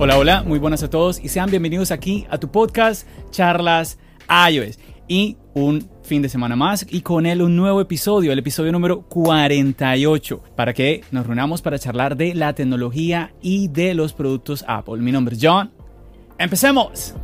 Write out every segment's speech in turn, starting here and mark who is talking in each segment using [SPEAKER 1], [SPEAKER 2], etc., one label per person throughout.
[SPEAKER 1] Hola, hola, muy buenas a todos y sean bienvenidos aquí a tu podcast Charlas iOS y un fin de semana más y con él un nuevo episodio, el episodio número 48, para que nos reunamos para charlar de la tecnología y de los productos Apple. Mi nombre es John. ¡Empecemos!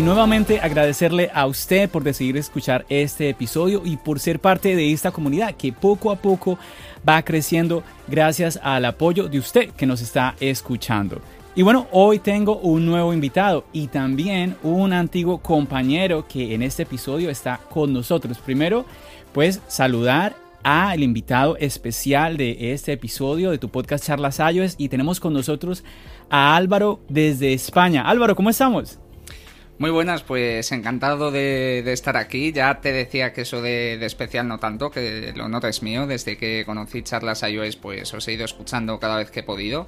[SPEAKER 1] Y nuevamente agradecerle a usted por decidir escuchar este episodio y por ser parte de esta comunidad que poco a poco va creciendo gracias al apoyo de usted que nos está escuchando. Y bueno, hoy tengo un nuevo invitado y también un antiguo compañero que en este episodio está con nosotros. Primero, pues saludar al invitado especial de este episodio de tu podcast Charlas iOS y tenemos con nosotros a Álvaro desde España. Álvaro, ¿cómo estamos?
[SPEAKER 2] Muy buenas, pues encantado de, estar aquí. Ya te decía que eso de, especial no tanto, que lo notes mío. Desde que conocí charlas iOS, pues os he ido escuchando cada vez que he podido.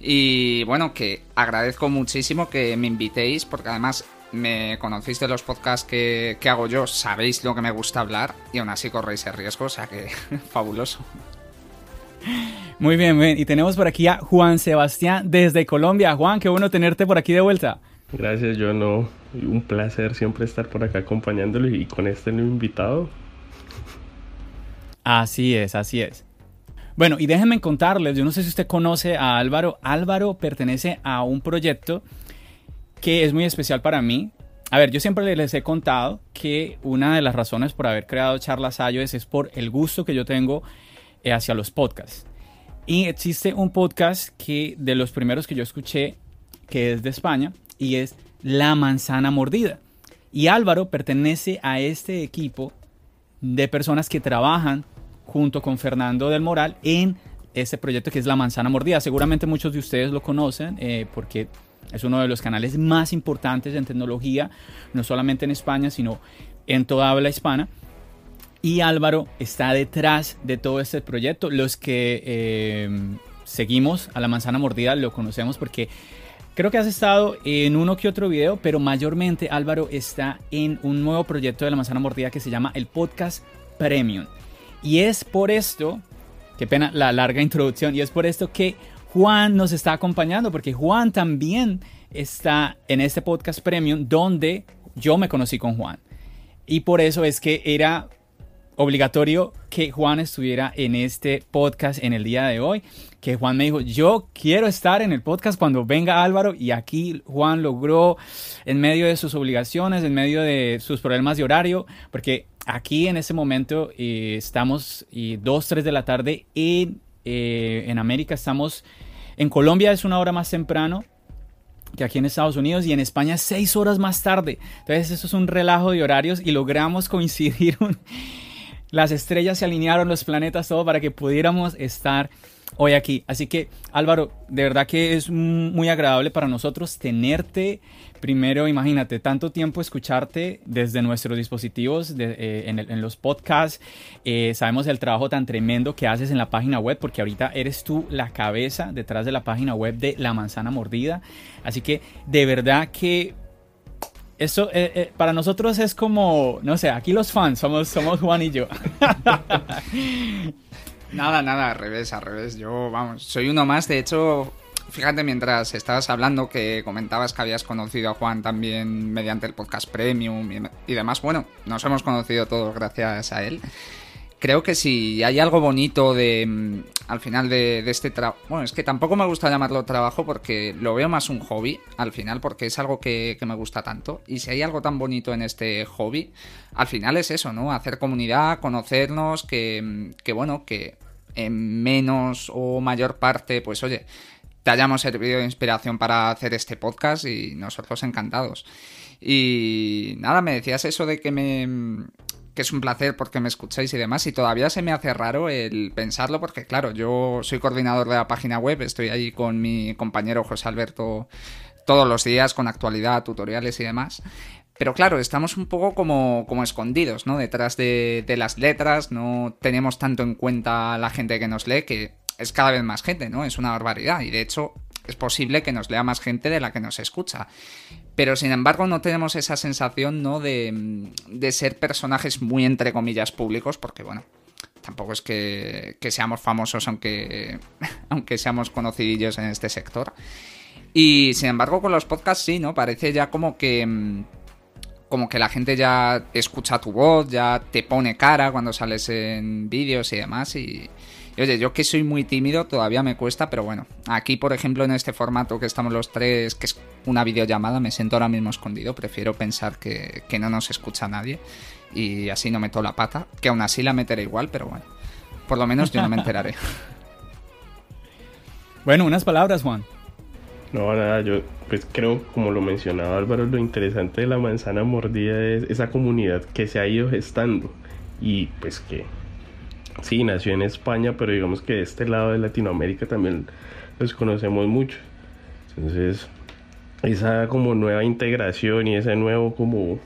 [SPEAKER 2] Y bueno, que agradezco muchísimo que me invitéis, porque además me conocéis de los podcasts que, que hago yo, sabéis lo que me gusta hablar y aún así corréis el riesgo, o sea que fabuloso.
[SPEAKER 1] Muy bien, bien, y tenemos por aquí a Juan Sebastián desde Colombia. Juan, qué bueno tenerte por aquí de vuelta.
[SPEAKER 3] Gracias, yo no. Un placer siempre estar por acá acompañándolo y con este nuevo invitado.
[SPEAKER 1] Así es, así es. Bueno, y déjenme contarles, yo no sé si usted conoce a Álvaro. Álvaro pertenece a un proyecto que es muy especial para mí. A ver, yo siempre les he contado que una de las razones por haber creado Charlas iOS es por el gusto que yo tengo eh, hacia los podcasts. Y existe un podcast que de los primeros que yo escuché, que es de España, y es La Manzana Mordida. Y Álvaro pertenece a este equipo de personas que trabajan junto con Fernando del Moral en este proyecto que es La Manzana Mordida. Seguramente muchos de ustedes lo conocen eh, porque es uno de los canales más importantes en tecnología, no solamente en España, sino en toda habla hispana. Y Álvaro está detrás de todo este proyecto. Los que eh, seguimos a La Manzana Mordida lo conocemos porque Creo que has estado en uno que otro video, pero mayormente Álvaro está en un nuevo proyecto de la manzana mordida que se llama el Podcast Premium. Y es por esto, qué pena la larga introducción, y es por esto que Juan nos está acompañando, porque Juan también está en este Podcast Premium donde yo me conocí con Juan. Y por eso es que era obligatorio que Juan estuviera en este podcast en el día de hoy. Que Juan me dijo, yo quiero estar en el podcast cuando venga Álvaro y aquí Juan logró en medio de sus obligaciones, en medio de sus problemas de horario, porque aquí en este momento eh, estamos y 2, 3 de la tarde en, eh, en América, estamos en Colombia es una hora más temprano, que aquí en Estados Unidos y en España seis horas más tarde. Entonces eso es un relajo de horarios y logramos coincidir las estrellas se alinearon, los planetas, todo para que pudiéramos estar hoy aquí. Así que Álvaro, de verdad que es muy agradable para nosotros tenerte. Primero, imagínate, tanto tiempo escucharte desde nuestros dispositivos, eh, en, los podcasts. Eh, sabemos el trabajo tan tremendo que haces en la página web, porque ahorita eres tú la cabeza detrás de la página web de La Manzana Mordida. Así que de verdad que eso eh, eh, para nosotros es como, no sé, aquí los fans somos, somos Juan y yo.
[SPEAKER 2] nada, nada, al revés, al revés. Yo, vamos, soy uno más. De hecho, fíjate, mientras estabas hablando que comentabas que habías conocido a Juan también mediante el podcast Premium y, demás, bueno, nos hemos conocido todos gracias a él. creo que si hay algo bonito de mm, al final de, este trabajo, bueno, es que tampoco me gusta llamarlo trabajo porque lo veo más un hobby al final porque es algo que, me gusta tanto y si hay algo tan bonito en este hobby, al final es eso, ¿no? Hacer comunidad, conocernos, que, mm, que bueno, que en menos o mayor parte, pues oye, te hayamos servido de inspiración para hacer este podcast y nosotros encantados. Y nada, me decías eso de que me que es un placer porque me escucháis y demás, y todavía se me hace raro el pensarlo porque, claro, yo soy coordinador de la página web, estoy ahí con mi compañero José Alberto todos los días con actualidad, tutoriales y demás. Pero claro, estamos un poco como, como escondidos, ¿no? Detrás de, de, las letras, no tenemos tanto en cuenta la gente que nos lee, que es cada vez más gente, ¿no? Es una barbaridad. Y de hecho, es posible que nos lea más gente de la que nos escucha. Pero sin embargo no tenemos esa sensación ¿no? de, ser personajes muy entre comillas públicos, porque bueno, tampoco es que, seamos famosos aunque, aunque seamos conocidillos en este sector. Y sin embargo con los podcasts sí, ¿no? Parece ya como que como que la gente ya escucha tu voz, ya te pone cara cuando sales en vídeos y demás y, oye, yo que soy muy tímido todavía me cuesta, pero bueno, aquí por ejemplo en este formato que estamos los tres, que es una videollamada, me siento ahora mismo escondido, prefiero pensar que, no nos escucha nadie y así no meto la pata, que aún así la meteré igual, pero bueno, por lo menos yo no me enteraré.
[SPEAKER 1] bueno, unas palabras, Juan.
[SPEAKER 3] No, nada, yo pues creo, como lo mencionaba Álvaro, lo interesante de la manzana mordida es esa comunidad que se ha ido gestando y pues que sí, nació en España, pero digamos que de este lado de Latinoamérica también los conocemos mucho. Entonces, esa como nueva integración y ese nuevo como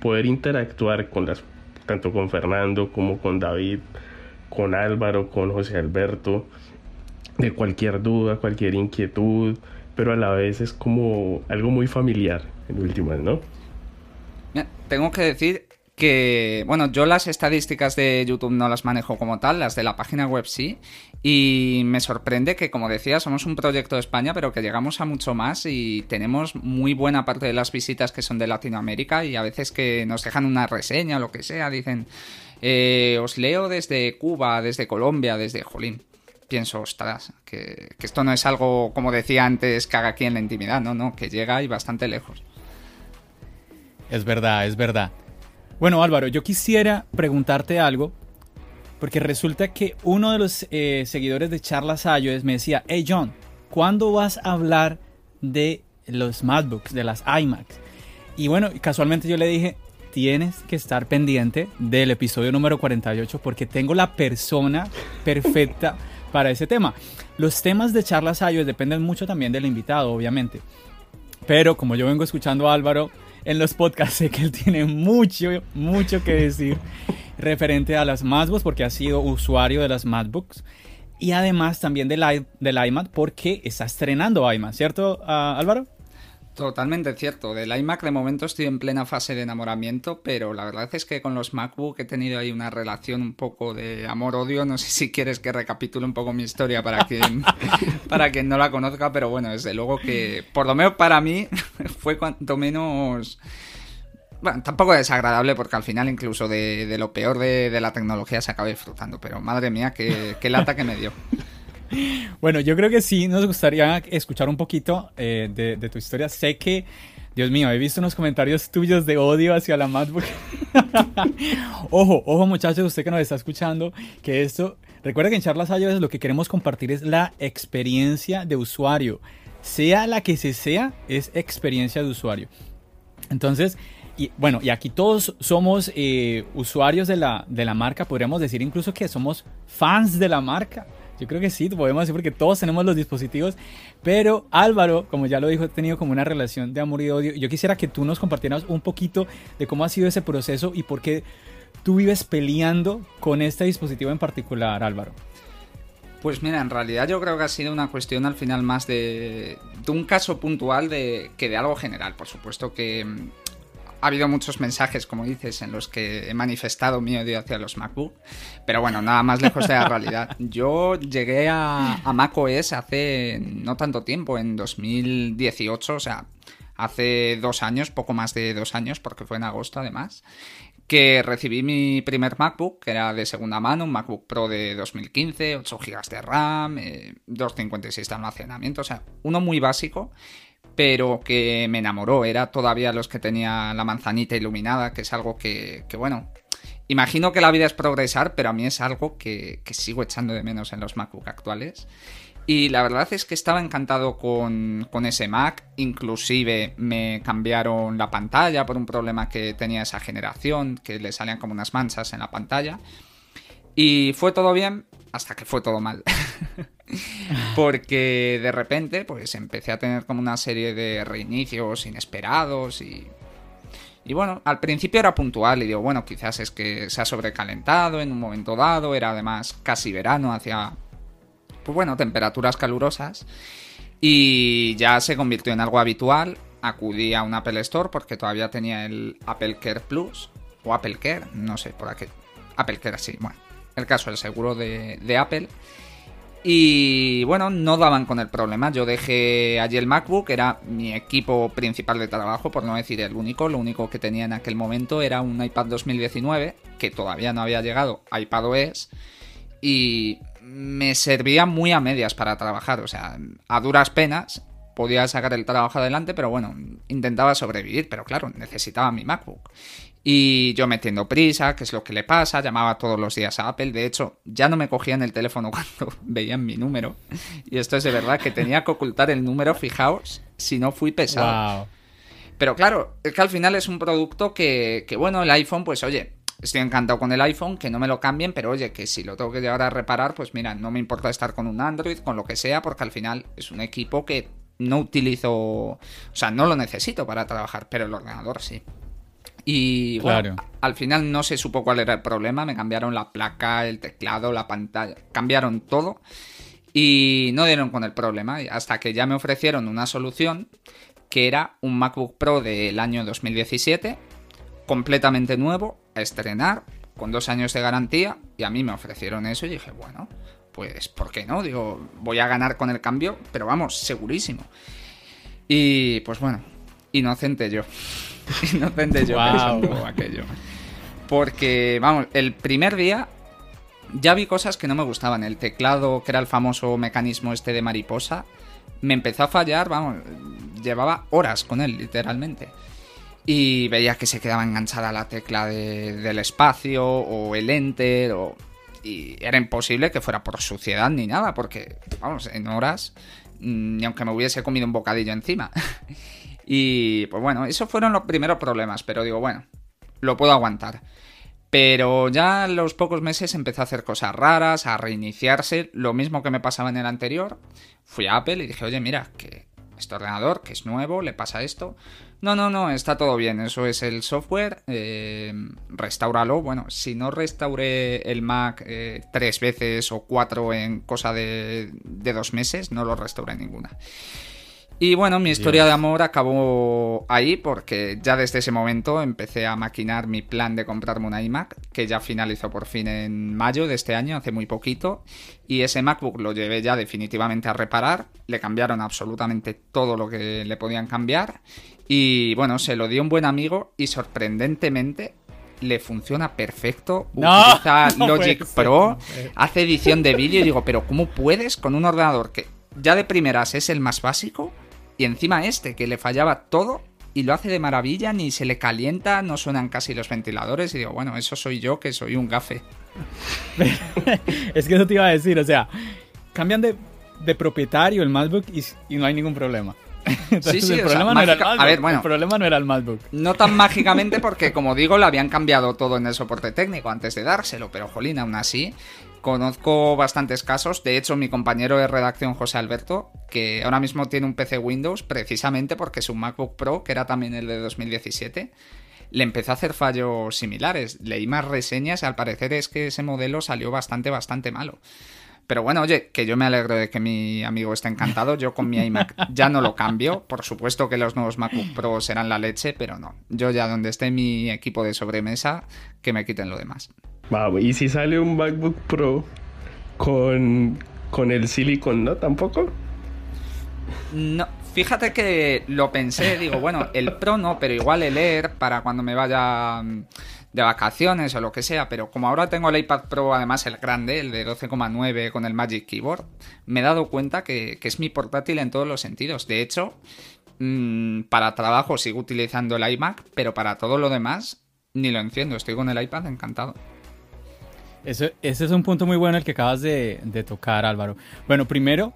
[SPEAKER 3] poder interactuar con las tanto con Fernando como con David, con Álvaro, con José Alberto, de cualquier duda, cualquier inquietud, pero a la vez es como algo muy familiar en últimas, ¿no?
[SPEAKER 2] Tengo que decir que, bueno, yo las estadísticas de YouTube no las manejo como tal, las de la página web sí, y me sorprende que, como decía, somos un proyecto de España, pero que llegamos a mucho más y tenemos muy buena parte de las visitas que son de Latinoamérica y a veces que nos dejan una reseña o lo que sea, dicen, eh, os leo desde Cuba, desde Colombia, desde Jolín. Pienso, ostras, que, que esto no es algo, como decía antes, que haga aquí en la intimidad, no, no, que llega y bastante lejos.
[SPEAKER 1] Es verdad, es verdad. Bueno, Álvaro, yo quisiera preguntarte algo, porque resulta que uno de los eh, seguidores de Charlas iOS me decía, hey John, ¿cuándo vas a hablar de los MacBooks, de las iMacs? Y bueno, casualmente yo le dije, tienes que estar pendiente del episodio número 48 porque tengo la persona perfecta para ese tema. Los temas de charlas iOS dependen mucho también del invitado, obviamente. Pero como yo vengo escuchando a Álvaro en los podcasts sé que él tiene mucho, mucho que decir referente a las MacBooks porque ha sido usuario de las MacBooks y además también del, del iMac porque está estrenando iMac, ¿cierto ah, Álvaro?
[SPEAKER 2] Totalmente cierto. Del iMac de momento estoy en plena fase de enamoramiento, pero la verdad es que con los MacBook he tenido ahí una relación un poco de amor-odio. No sé si quieres que recapitule un poco mi historia para quien, para quien no la conozca, pero bueno, desde luego que por lo menos para mí fue cuanto menos... Bueno, tampoco desagradable porque al final incluso de, lo peor de, la tecnología se acaba disfrutando, pero madre mía, qué, qué lata que me dio.
[SPEAKER 1] Bueno, yo creo que sí nos gustaría escuchar un poquito eh, de, tu historia. Sé que, Dios mío, he visto unos comentarios tuyos de odio hacia la MacBook. ojo, ojo muchachos, usted que nos está escuchando, que esto, recuerda que en Charlas iOS lo que queremos compartir es la experiencia de usuario. Sea la que se sea, es experiencia de usuario. Entonces, y bueno, y aquí todos somos eh, usuarios de la, de la marca, podríamos decir incluso que somos fans de la marca. Yo creo que sí, podemos decir porque todos tenemos los dispositivos, pero Álvaro, como ya lo dijo, ha tenido como una relación de amor y odio. Yo quisiera que tú nos compartieras un poquito de cómo ha sido ese proceso y por qué tú vives peleando con este dispositivo en particular, Álvaro.
[SPEAKER 2] Pues mira, en realidad yo creo que ha sido una cuestión al final más de, de un caso puntual de, que de algo general. Por supuesto que ha habido muchos mensajes, como dices, en los que he manifestado mi odio hacia los MacBook, pero bueno, nada más lejos de la realidad. Yo llegué a, a macOS hace no tanto tiempo, en 2018, o sea, hace dos años, poco más de dos años, porque fue en agosto además, que recibí mi primer MacBook, que era de segunda mano, un MacBook Pro de 2015, 8 GB de RAM, 256 de almacenamiento, o sea, uno muy básico, pero que me enamoró. Era todavía los que tenía la manzanita iluminada, que es algo que, bueno, imagino que la vida es progresar, pero a mí es algo que, que sigo echando de menos en los MacBook actuales. Y la verdad es que estaba encantado con, ese Mac, inclusive me cambiaron la pantalla por un problema que tenía esa generación, que le salían como unas manchas en la pantalla. Y fue todo bien hasta que fue todo mal. Porque de repente pues empecé a tener como una serie de reinicios inesperados y... Y bueno, al principio era puntual y digo, bueno, quizás es que se ha sobrecalentado en un momento dado, era además casi verano, hacia pues bueno, temperaturas calurosas. Y ya se convirtió en algo habitual. Acudí a un Apple Store porque todavía tenía el Apple Care Plus. O Apple Care, no sé por aquí. Apple Care, sí, bueno. El caso, el seguro de, Apple. Y bueno, no daban con el problema. Yo dejé allí el MacBook, era mi equipo principal de trabajo, por no decir el único. Lo único que tenía en aquel momento era un iPad 2019, que todavía no había llegado iPadOS. Y me servía muy a medias para trabajar, o sea, a duras penas podía sacar el trabajo adelante, pero bueno, intentaba sobrevivir, pero claro, necesitaba mi MacBook. Y yo metiendo prisa, qué es lo que le pasa, llamaba todos los días a Apple, de hecho, ya no me cogían el teléfono cuando veían mi número. Y esto es de verdad que tenía que ocultar el número, fijaos, si no fui pesado. Pero claro, es que al final es un producto que, que, bueno, el iPhone, pues oye, estoy encantado con el iPhone, que no me lo cambien, pero oye, que si lo tengo que llevar a reparar, pues mira, no me importa estar con un Android, con lo que sea, porque al final es un equipo que no utilizo, o sea, no lo necesito para trabajar, pero el ordenador sí. Y bueno, al final no se supo cuál era el problema, me cambiaron la placa, el teclado, la pantalla, cambiaron todo y no dieron con el problema, hasta que ya me ofrecieron una solución que era un MacBook Pro del año 2017, completamente nuevo, a estrenar con dos años de garantía y a mí me ofrecieron eso y dije, bueno, pues ¿por qué no? Digo, voy a ganar con el cambio, pero vamos, segurísimo. Y pues bueno, inocente yo. inocente yo pensando aquello. Porque, vamos, el primer día ya vi cosas que no me gustaban. El teclado, que era el famoso mecanismo este de mariposa, me empezó a fallar, vamos, llevaba horas con él, literalmente y veía que se quedaba enganchada la tecla del espacio o el enter o, y era imposible que fuera por suciedad ni nada porque vamos en horas mm, ni aunque me hubiese comido un bocadillo encima y pues bueno esos fueron los primeros problemas pero digo bueno lo puedo aguantar pero ya en los pocos meses empezó a hacer cosas raras, a reiniciarse, lo mismo que me pasaba en el anterior. Fui a Apple y dije, oye, mira, que este ordenador, que es nuevo, le pasa esto. No, no, no, está todo bien. Eso es el software. Eh. Bueno, si no restauré el Mac eh, tres veces o cuatro en cosa de, de dos meses, no lo restauré ninguna. Y bueno, mi historia de amor acabó ahí porque ya desde ese momento empecé a maquinar mi plan de comprarme un iMac, que ya finalizó por fin en mayo de este año, hace muy poquito. Y ese MacBook lo llevé ya definitivamente a reparar, le cambiaron absolutamente todo lo que le podían cambiar. Y bueno, se lo dio un buen amigo y sorprendentemente le funciona perfecto. Utiliza Logic Pro, hace edición de vídeo y digo, pero ¿cómo puedes con un ordenador que ya de primeras es el más básico? Y encima este, que le fallaba todo y lo hace de maravilla, ni se le calienta, no suenan casi los ventiladores. Y digo, bueno, eso soy yo, que soy un gafe.
[SPEAKER 1] es que eso te iba a decir, o sea, cambian de, propietario el MacBook y, no hay ningún problema. sí, sí, el problema, no era el A ver, bueno, el problema no era el MacBook.
[SPEAKER 2] No tan mágicamente porque, como digo, le habían cambiado todo en el soporte técnico antes de dárselo, pero jolín, aún así, Conozco bastantes casos, de hecho mi compañero de redacción José Alberto, que ahora mismo tiene un PC Windows precisamente porque su MacBook Pro, que era también el de 2017, le empezó a hacer fallos similares. Leí más reseñas y al parecer es que ese modelo salió bastante, bastante malo. Pero bueno, oye, que yo me alegro de que mi amigo esté encantado. Yo con mi iMac ya no lo cambio. Por supuesto que los nuevos MacBook Pro serán la leche, pero no. Yo ya donde esté mi equipo de sobremesa, que me quiten lo demás.
[SPEAKER 3] Vamos, y si sale un MacBook Pro con, con el silicon, ¿no? ¿Tampoco?
[SPEAKER 2] No, fíjate que lo pensé, digo, bueno, el Pro no, pero igual el Air para cuando me vaya mm, de vacaciones o lo que sea, pero como ahora tengo el iPad Pro, además el grande, el de 12,9 con el Magic Keyboard, me he dado cuenta que, es mi portátil en todos los sentidos. De hecho, mm, para trabajo sigo utilizando el iMac, pero para todo lo demás ni lo enciendo. Estoy con el iPad encantado.
[SPEAKER 1] ese es un punto muy bueno el que acabas de, de tocar, Álvaro. Bueno, primero,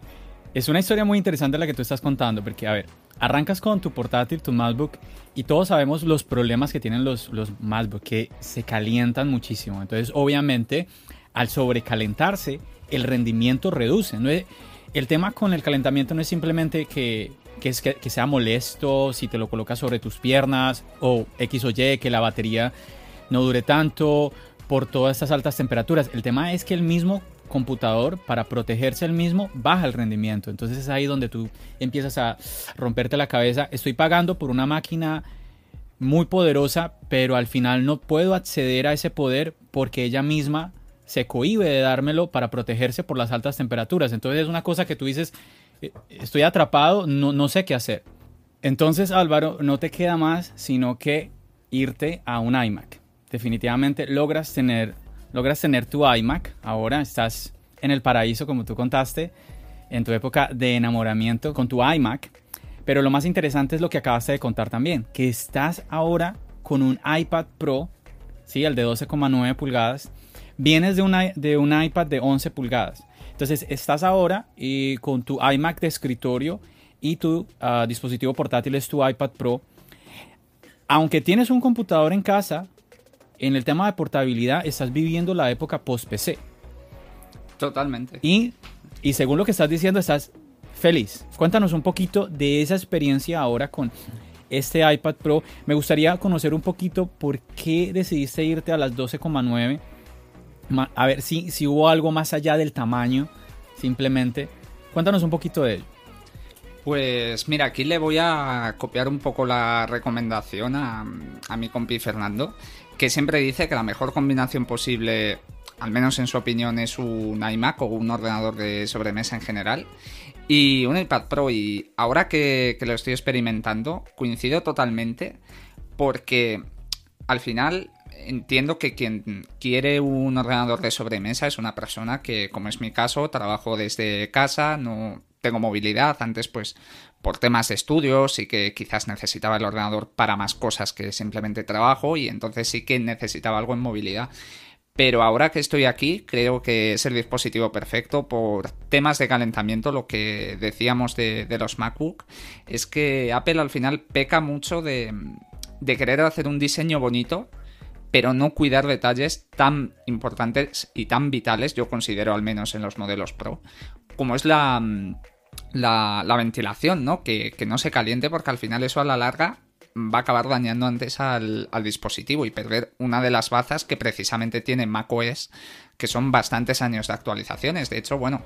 [SPEAKER 1] es una historia muy interesante la que tú estás contando, porque, a ver, arrancas con tu portátil, tu MacBook, y todos sabemos los problemas que tienen los, los MacBook, que se calientan muchísimo. Entonces, obviamente, al sobrecalentarse, el rendimiento reduce. ¿no? El tema con el calentamiento no es simplemente que, es que, que, sea molesto si te lo colocas sobre tus piernas o X o Y, que la batería no dure tanto por todas estas altas temperaturas. El tema es que el mismo computador para protegerse el mismo baja el rendimiento. Entonces es ahí donde tú empiezas a romperte la cabeza. Estoy pagando por una máquina muy poderosa, pero al final no puedo acceder a ese poder porque ella misma se cohíbe de dármelo para protegerse por las altas temperaturas. Entonces es una cosa que tú dices, eh, estoy atrapado, no, no sé qué hacer. Entonces Álvaro, no te queda más sino que irte a un iMac. Definitivamente logras tener logras tener tu iMac, ahora estás en el paraíso como tú contaste, en tu época de enamoramiento con tu iMac, pero lo más interesante es lo que acabaste de contar también, que estás ahora con un iPad Pro, ¿sí? el de 12,9 pulgadas, vienes de, una, de un iPad de 11 pulgadas. Entonces estás ahora y con tu iMac de escritorio y tu ah, dispositivo portátil es tu iPad Pro. Aunque tienes un computador en casa, en el tema de portabilidad estás viviendo la época post-PC.
[SPEAKER 2] Totalmente.
[SPEAKER 1] Y, y según lo que estás diciendo, estás feliz. Cuéntanos un poquito de esa experiencia ahora con este iPad Pro. Me gustaría conocer un poquito por qué decidiste irte a las 12,9. A ver si, si hubo algo más allá del tamaño, simplemente. Cuéntanos un poquito de ello.
[SPEAKER 2] Pues mira, aquí le voy a copiar un poco la recomendación a, a mi compi Fernando que siempre dice que la mejor combinación posible, al menos en su opinión, es un iMac o un ordenador de sobremesa en general. Y un iPad Pro, y ahora que, lo estoy experimentando, coincido totalmente porque al final entiendo que quien quiere un ordenador de sobremesa es una persona que, como es mi caso, trabajo desde casa, no tengo movilidad. Antes, pues, por temas de estudios y que quizás necesitaba el ordenador para más cosas que simplemente trabajo y entonces sí que necesitaba algo en movilidad. Pero ahora que estoy aquí, creo que es el dispositivo perfecto por temas de calentamiento. Lo que decíamos de, los MacBook es que Apple al final peca mucho de querer hacer un diseño bonito, pero no cuidar detalles tan importantes y tan vitales, yo considero al menos en los modelos Pro, como es la, la, ventilación, ¿no? Que, no se caliente porque al final eso a la larga va a acabar dañando antes al, dispositivo y perder una de las bazas que precisamente tiene macOS, que son bastantes años de actualizaciones. De hecho, bueno,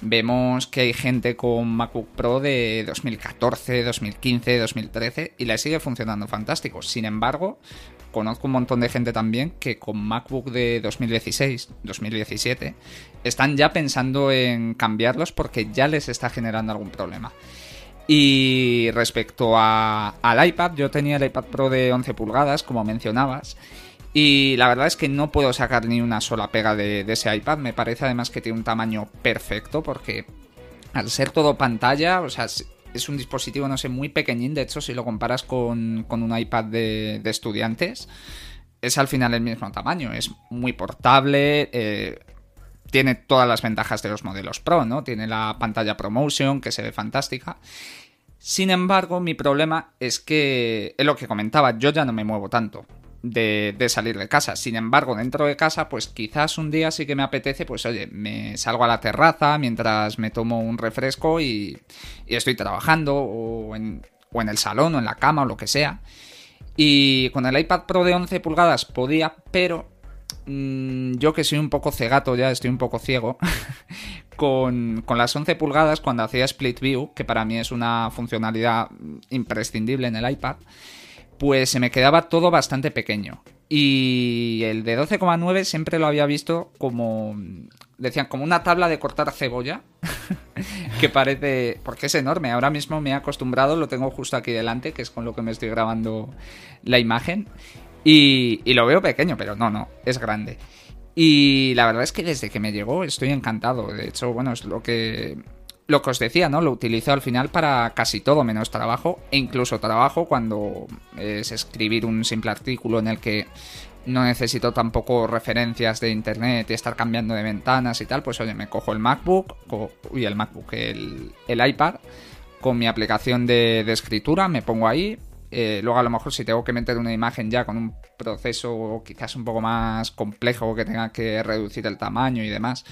[SPEAKER 2] vemos que hay gente con MacBook Pro de 2014, 2015, 2013 y le sigue funcionando fantástico. Sin embargo, conozco un montón de gente también que con MacBook de 2016, 2017, están ya pensando en cambiarlos porque ya les está generando algún problema. Y respecto al iPad, yo tenía el iPad Pro de 11 pulgadas, como mencionabas, y la verdad es que no puedo sacar ni una sola pega de, de ese iPad. Me parece además que tiene un tamaño perfecto porque al ser todo pantalla, o sea, es un dispositivo, no sé, muy pequeñín. De hecho, si lo comparas con, un iPad de, estudiantes, es al final el mismo tamaño. Es muy portable. Eh, tiene todas las ventajas de los modelos Pro, ¿no? Tiene la pantalla ProMotion, que se ve fantástica. Sin embargo, mi problema es que, es lo que comentaba, yo ya no me muevo tanto de, salir de casa. Sin embargo, dentro de casa, pues quizás un día sí que me apetece, pues oye, me salgo a la terraza mientras me tomo un refresco y, estoy trabajando o en, el salón o en la cama o lo que sea. Y con el iPad Pro de 11 pulgadas podía, pero mm, yo que soy un poco cegato ya, estoy un poco ciego, con, con, las 11 pulgadas cuando hacía Split View, que para mí es una funcionalidad imprescindible en el iPad, pues se me quedaba todo bastante pequeño. Y el de 12,9 siempre lo había visto como, decían, como una tabla de cortar cebolla, que parece, porque es enorme. Ahora mismo me he acostumbrado, lo tengo justo aquí delante, que es con lo que me estoy grabando la imagen. Y, lo veo pequeño, pero no, no, es grande. Y la verdad es que desde que me llegó estoy encantado. De hecho, bueno, es lo que lo que os decía, ¿no? Lo utilizo al final para casi todo menos trabajo e incluso trabajo cuando es escribir un simple artículo en el que no necesito tampoco referencias de internet y estar cambiando de ventanas y tal, pues oye, me cojo el MacBook, uy, el MacBook, el, iPad con mi aplicación de, escritura, me pongo ahí, eh, luego a lo mejor si tengo que meter una imagen ya con un proceso quizás un poco más complejo que tenga que reducir el tamaño y demás,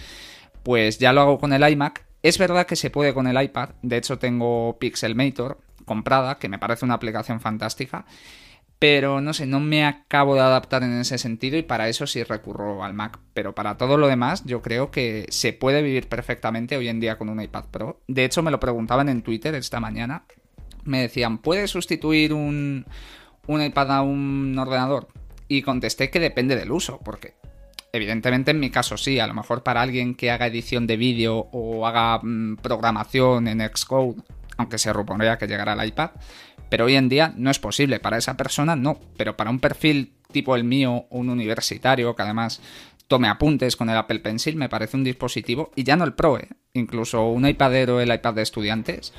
[SPEAKER 2] pues ya lo hago con el iMac es verdad que se puede con el iPad, de hecho tengo Pixelmator comprada, que me parece una aplicación fantástica, pero no sé, no me acabo de adaptar en ese sentido y para eso sí recurro al Mac. Pero para todo lo demás, yo creo que se puede vivir perfectamente hoy en día con un iPad Pro. De hecho, me lo preguntaban en Twitter esta mañana. Me decían, ¿puedes sustituir un, un iPad a un ordenador? Y contesté que depende del uso, porque Evidentemente en mi caso sí, a lo mejor para alguien que haga edición de vídeo o haga mm, programación en Xcode, aunque se rumorea que llegará al iPad, pero hoy en día no es posible, para esa persona no, pero para un perfil tipo el mío, un universitario que además tome apuntes con el Apple Pencil, me parece un dispositivo, y ya no el Pro, ¿eh? incluso un iPadero, el iPad de estudiantes,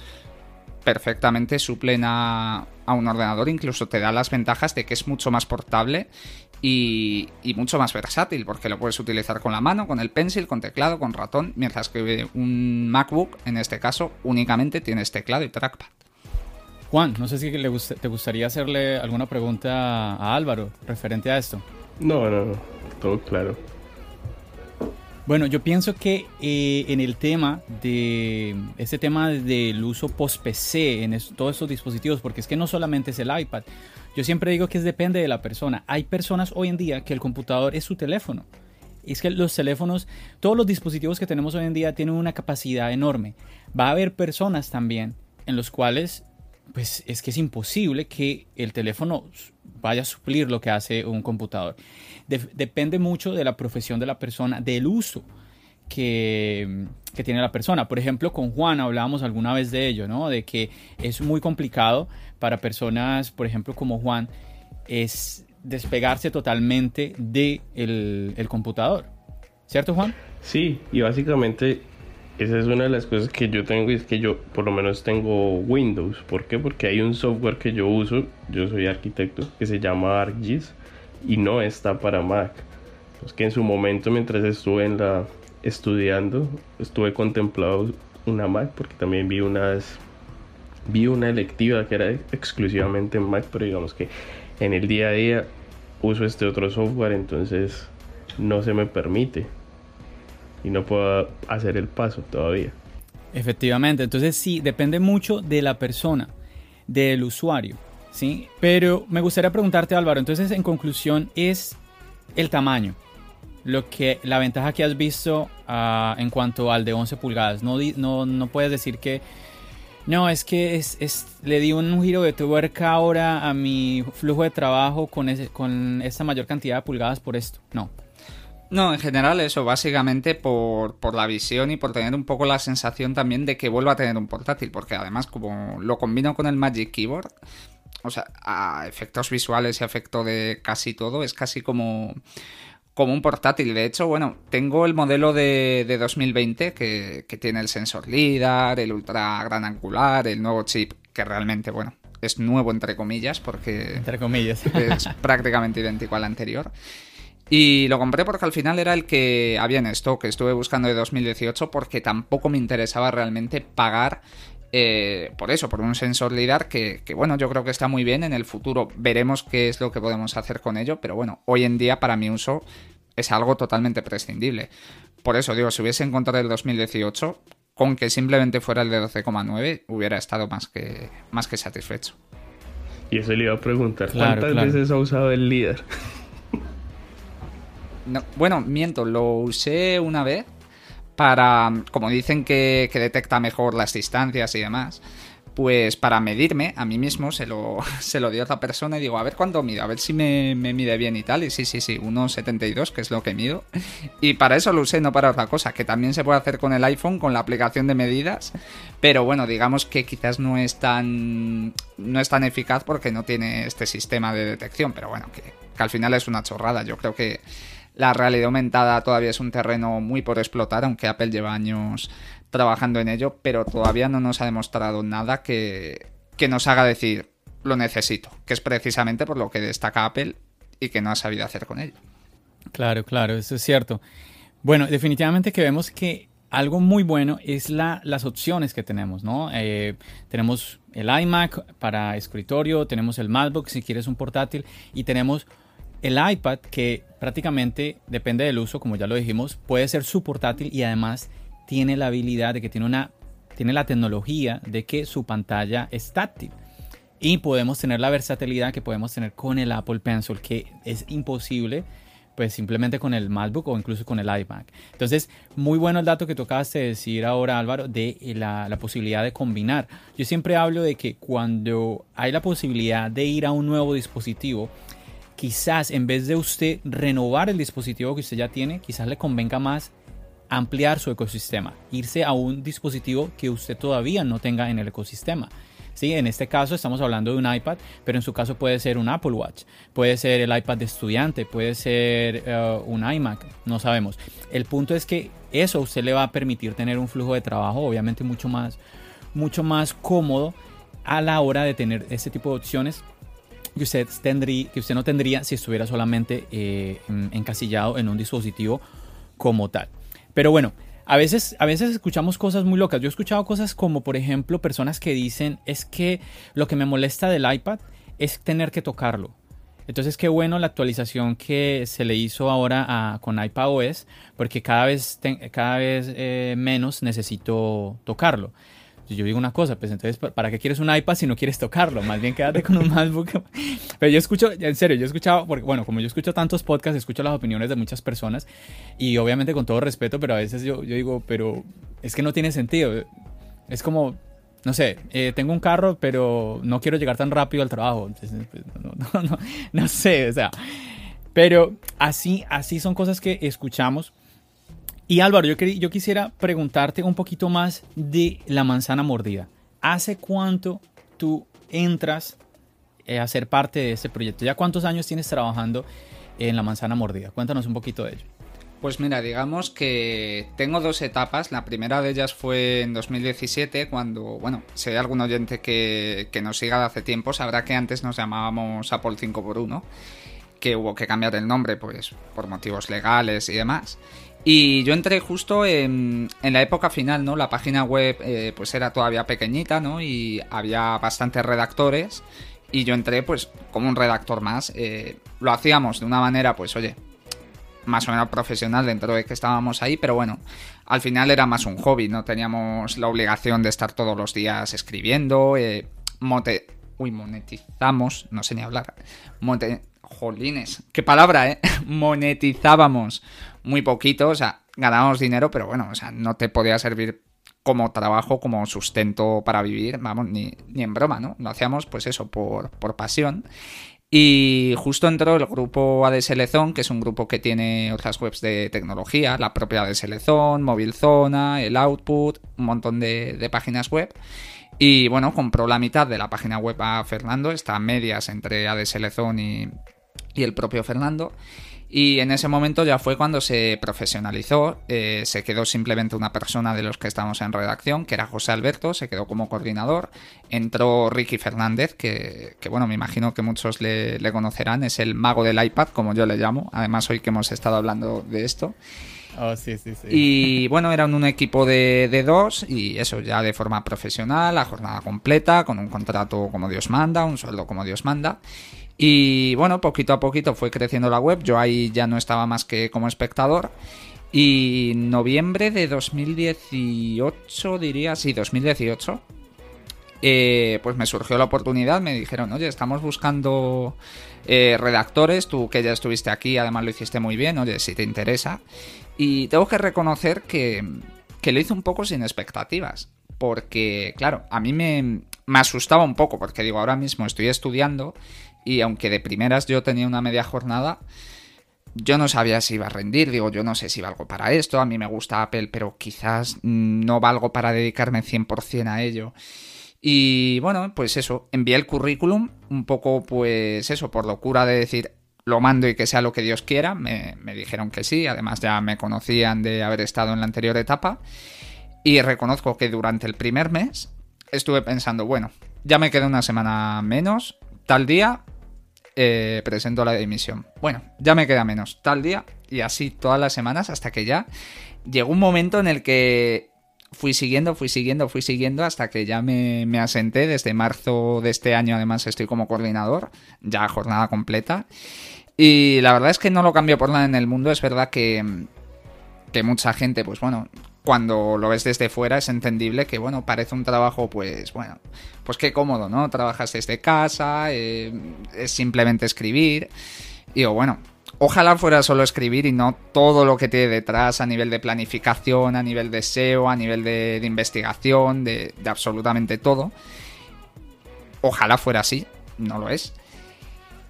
[SPEAKER 2] perfectamente suplen a, a, un ordenador, incluso te da las ventajas de que es mucho más portable y, mucho más versátil, porque lo puedes utilizar con la mano, con el pencil, con teclado, con ratón, mientras que un MacBook, en este caso, únicamente tienes teclado y trackpad.
[SPEAKER 1] Juan, no sé si le te gustaría hacerle alguna pregunta a Álvaro referente a esto.
[SPEAKER 3] No, no, no, todo claro.
[SPEAKER 1] Bueno, yo pienso que eh, en el tema de este tema del uso post PC en todos estos dispositivos, porque es que no solamente es el iPad, yo siempre digo que depende de la persona. Hay personas hoy en día que el computador es su teléfono. Es que los teléfonos, todos los dispositivos que tenemos hoy en día tienen una capacidad enorme. Va a haber personas también en los cuales, pues es que es imposible que el teléfono vaya a suplir lo que hace un computador. depende mucho de la profesión de la persona, del uso que, que, tiene la persona. Por ejemplo, con Juan hablábamos alguna vez de ello, ¿no? De que es muy complicado para personas, por ejemplo, como Juan, es despegarse totalmente de el, computador. ¿Cierto, Juan?
[SPEAKER 3] Sí, y básicamente esa es una de las cosas que yo tengo y es que yo por lo menos tengo Windows. ¿Por qué? Porque hay un software que yo uso, yo soy arquitecto, que se llama ArcGIS y no está para Mac. Es que en su momento mientras estuve en la estudiando, estuve contemplado una Mac porque también vi unas vi una electiva que era exclusivamente en Mac, pero digamos que en el día a día uso este otro software, entonces no se me permite y no puedo hacer el paso todavía.
[SPEAKER 1] Efectivamente, entonces sí, depende mucho de la persona, del usuario, ¿sí? Pero me gustaría preguntarte Álvaro, entonces en conclusión es el tamaño lo que la ventaja que has visto ah, en cuanto al de 11 pulgadas. No, no, no puedes decir que no, es que es, es, le di un giro de tuerca ahora a mi flujo de trabajo con, ese, con esta mayor cantidad de pulgadas por esto. No.
[SPEAKER 2] No, en general eso, básicamente por, por, la visión y por tener un poco la sensación también de que vuelva a tener un portátil, porque además como lo combino con el Magic Keyboard, o sea, a efectos visuales y efecto de casi todo, es casi como como un portátil. De hecho, bueno, tengo el modelo de, de 2020 que, que, tiene el sensor LIDAR, el ultra gran angular, el nuevo chip que realmente, bueno, es nuevo entre comillas porque
[SPEAKER 1] entre comillas.
[SPEAKER 2] es prácticamente idéntico al anterior. Y lo compré porque al final era el que había en stock, que estuve buscando de 2018 porque tampoco me interesaba realmente pagar eh, por eso, por un sensor LIDAR que, bueno, yo creo que está muy bien. En el futuro veremos qué es lo que podemos hacer con ello, pero bueno, hoy en día para mi uso es algo totalmente prescindible. Por eso digo, si hubiese encontrado el 2018, con que simplemente fuera el de 12,9, hubiera estado más que, más que satisfecho.
[SPEAKER 3] Y eso le iba a preguntar, ¿cuántas veces ha usado el LIDAR?
[SPEAKER 2] bueno, miento, lo usé una vez para, como dicen que, detecta mejor las distancias y demás, pues para medirme a mí mismo se lo, se lo dio a otra persona y digo, a ver cuánto mido, a ver si me, mide bien y tal. Y sí, sí, sí, 1,72, que es lo que mido. Y para eso lo usé, no para otra cosa, que también se puede hacer con el iPhone, con la aplicación de medidas. Pero bueno, digamos que quizás no es tan, no es tan eficaz porque no tiene este sistema de detección. Pero bueno, que al final es una chorrada. Yo creo que la realidad aumentada todavía es un terreno muy por explotar, aunque Apple lleva años trabajando en ello, pero todavía no nos ha demostrado nada que, que nos haga decir lo necesito, que es precisamente por lo que destaca Apple y que no ha sabido hacer con ello.
[SPEAKER 1] Claro, claro, eso es cierto. Bueno, definitivamente que vemos que algo muy bueno es la, las opciones que tenemos, ¿no? Eh, tenemos el iMac para escritorio, tenemos el MacBook si quieres un portátil y tenemos el iPad que prácticamente depende del uso, como ya lo dijimos, puede ser su portátil y además tiene la habilidad de que tiene una tiene la tecnología de que su pantalla es táctil y podemos tener la versatilidad que podemos tener con el Apple Pencil que es imposible pues simplemente con el MacBook o incluso con el iMac. Entonces, muy bueno el dato que tocaste decir ahora, Álvaro, de la, posibilidad de combinar. Yo siempre hablo de que cuando hay la posibilidad de ir a un nuevo dispositivo, quizás en vez de usted renovar el dispositivo que usted ya tiene, quizás le convenga más ampliar su ecosistema, irse a un dispositivo que usted todavía no tenga en el ecosistema. ¿sí? En este caso estamos hablando de un iPad, pero en su caso puede ser un Apple Watch, puede ser el iPad de estudiante, puede ser uh, un iMac, no sabemos. El punto es que eso a usted le va a permitir tener un flujo de trabajo obviamente mucho más, mucho más cómodo a la hora de tener este tipo de opciones que usted, tendría, que usted no tendría si estuviera solamente eh, encasillado en un dispositivo como tal. Pero bueno, a veces, a veces escuchamos cosas muy locas. Yo he escuchado cosas como, por ejemplo, personas que dicen, es que lo que me molesta del iPad es tener que tocarlo. Entonces, qué bueno la actualización que se le hizo ahora a, con iPadOS, porque cada vez, cada vez eh, menos necesito tocarlo yo digo una cosa, pues entonces, ¿para qué quieres un iPad si no quieres tocarlo? Más bien quédate con un MacBook. Pero yo escucho, en serio, yo he escuchado, porque, bueno, como yo escucho tantos podcasts, escucho las opiniones de muchas personas y obviamente con todo respeto, pero a veces yo, yo digo, pero es que no tiene sentido. Es como, no sé, eh, tengo un carro, pero no quiero llegar tan rápido al trabajo. Entonces, pues, no, no, no, no, sé, o sea. Pero así, así son cosas que escuchamos y Álvaro, yo, yo quisiera preguntarte un poquito más de la manzana mordida. ¿Hace cuánto tú entras eh, a ser parte de este proyecto? ¿Ya cuántos años tienes trabajando en la manzana mordida? Cuéntanos un poquito de ello.
[SPEAKER 2] Pues mira, digamos que tengo dos etapas. La primera de ellas fue en 2017, cuando, bueno, si hay algún oyente que, que nos siga de hace tiempo, sabrá que antes nos llamábamos Apple 5x1, que hubo que cambiar el nombre, pues, por motivos legales y demás. Y yo entré justo en, la época final, ¿no? La página web eh, pues era todavía pequeñita, ¿no? Y había bastantes redactores. Y yo entré pues como un redactor más. Eh, lo hacíamos de una manera pues oye, más o menos profesional dentro de que estábamos ahí, pero bueno, al final era más un hobby, no teníamos la obligación de estar todos los días escribiendo. Eh, mote Uy, monetizamos, no sé ni hablar. Monte Jolines, qué palabra, ¿eh? Monetizábamos muy poquito, o sea, ganábamos dinero, pero bueno, o sea, no te podía servir como trabajo, como sustento para vivir, vamos, ni, en broma, ¿no? Lo hacíamos, pues eso, por, por pasión. Y justo entró el grupo ADSL Zone, que es un grupo que tiene otras webs de tecnología, la propia ADSL Zone, Mobile Zona, el Output, un montón de, páginas web. Y bueno, compró la mitad de la página web a Fernando, está a medias entre ADSL Zone y, y el propio Fernando. Y en ese momento ya fue cuando se profesionalizó, eh, se quedó simplemente una persona de los que estamos en redacción, que era José Alberto, se quedó como coordinador, entró Ricky Fernández, que, bueno, me imagino que muchos le, conocerán, es el mago del iPad, como yo le llamo, además hoy que hemos estado hablando de esto.
[SPEAKER 1] Oh, sí, sí, sí.
[SPEAKER 2] Y bueno, eran un equipo de, de, dos y eso ya de forma profesional, a jornada completa, con un contrato como Dios manda, un sueldo como Dios manda. Y bueno, poquito a poquito fue creciendo la web. Yo ahí ya no estaba más que como espectador. Y noviembre de 2018, diría, sí, 2018, eh, pues me surgió la oportunidad. Me dijeron, oye, estamos buscando eh, redactores. Tú que ya estuviste aquí, además lo hiciste muy bien, oye, si te interesa. Y tengo que reconocer que, que lo hice un poco sin expectativas. Porque, claro, a mí me, me asustaba un poco, porque digo, ahora mismo estoy estudiando y aunque de primeras yo tenía una media jornada, yo no sabía si iba a rendir, digo, yo no sé si valgo para esto, a mí me gusta Apple, pero quizás no valgo para dedicarme 100% a ello. Y bueno, pues eso, envié el currículum, un poco pues eso, por locura de decir, lo mando y que sea lo que Dios quiera. Me, me, dijeron que sí, además ya me conocían de haber estado en la anterior etapa. Y reconozco que durante el primer mes estuve pensando, bueno, ya me queda una semana menos, tal día eh, presento la dimisión. Bueno, ya me queda menos, tal día, y así todas las semanas hasta que ya llegó un momento en el que fui siguiendo, fui siguiendo, fui siguiendo hasta que ya me, me, asenté. Desde marzo de este año, además, estoy como coordinador, ya jornada completa. Y la verdad es que no lo cambio por nada en el mundo. Es verdad que, que mucha gente, pues bueno, cuando lo ves desde fuera es entendible que, bueno, parece un trabajo, pues, bueno, pues qué cómodo, ¿no? Trabajas desde casa, eh, es simplemente escribir. Y o bueno, ojalá fuera solo escribir y no todo lo que tiene detrás a nivel de planificación, a nivel de SEO, a nivel de, investigación, de absolutamente todo. Ojalá fuera así, no lo es.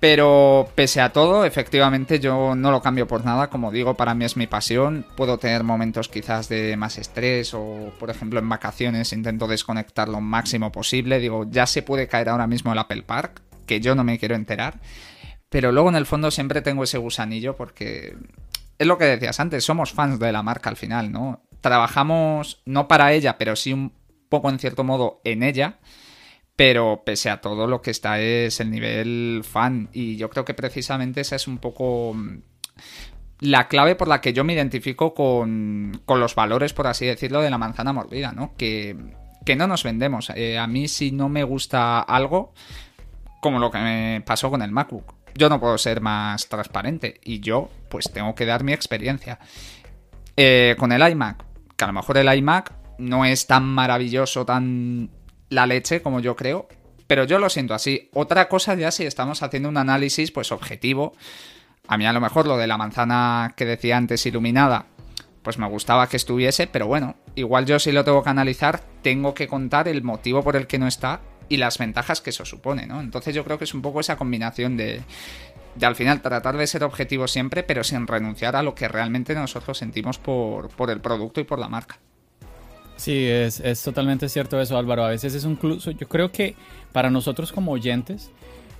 [SPEAKER 2] Pero pese a todo, efectivamente yo no lo cambio por nada, como digo, para mí es mi pasión. Puedo tener momentos quizás de más estrés o, por ejemplo, en vacaciones intento desconectar lo máximo posible. Digo, ya se puede caer ahora mismo el Apple Park, que yo no me quiero enterar. Pero luego en el fondo siempre tengo ese gusanillo porque es lo que decías antes, somos fans de la marca al final, ¿no? Trabajamos no para ella, pero sí un poco en cierto modo en ella pero pese a todo lo que está es el nivel fan y yo creo que precisamente esa es un poco mm, la clave por la que yo me identifico con, con los valores, por así decirlo, de la manzana mordida, ¿no? Que, que no nos vendemos. Eh, a mí si no me gusta algo, como lo que me pasó con el MacBook, yo no puedo ser más transparente y yo pues tengo que dar mi experiencia. Eh, con el iMac, que a lo mejor el iMac no es tan maravilloso, tan la leche, como yo creo, pero yo lo siento así. Otra cosa ya si estamos haciendo un análisis pues objetivo. A mí a lo mejor lo de la manzana que decía antes iluminada, pues me gustaba que estuviese, pero bueno, igual yo si lo tengo que analizar, tengo que contar el motivo por el que no está y las ventajas que eso supone, ¿no? Entonces yo creo que es un poco esa combinación de, de al final tratar de ser objetivo siempre, pero sin renunciar a lo que realmente nosotros sentimos por, por el producto y por la marca.
[SPEAKER 1] Sí, es, es, totalmente cierto eso, Álvaro. A veces es incluso, yo creo que para nosotros como oyentes,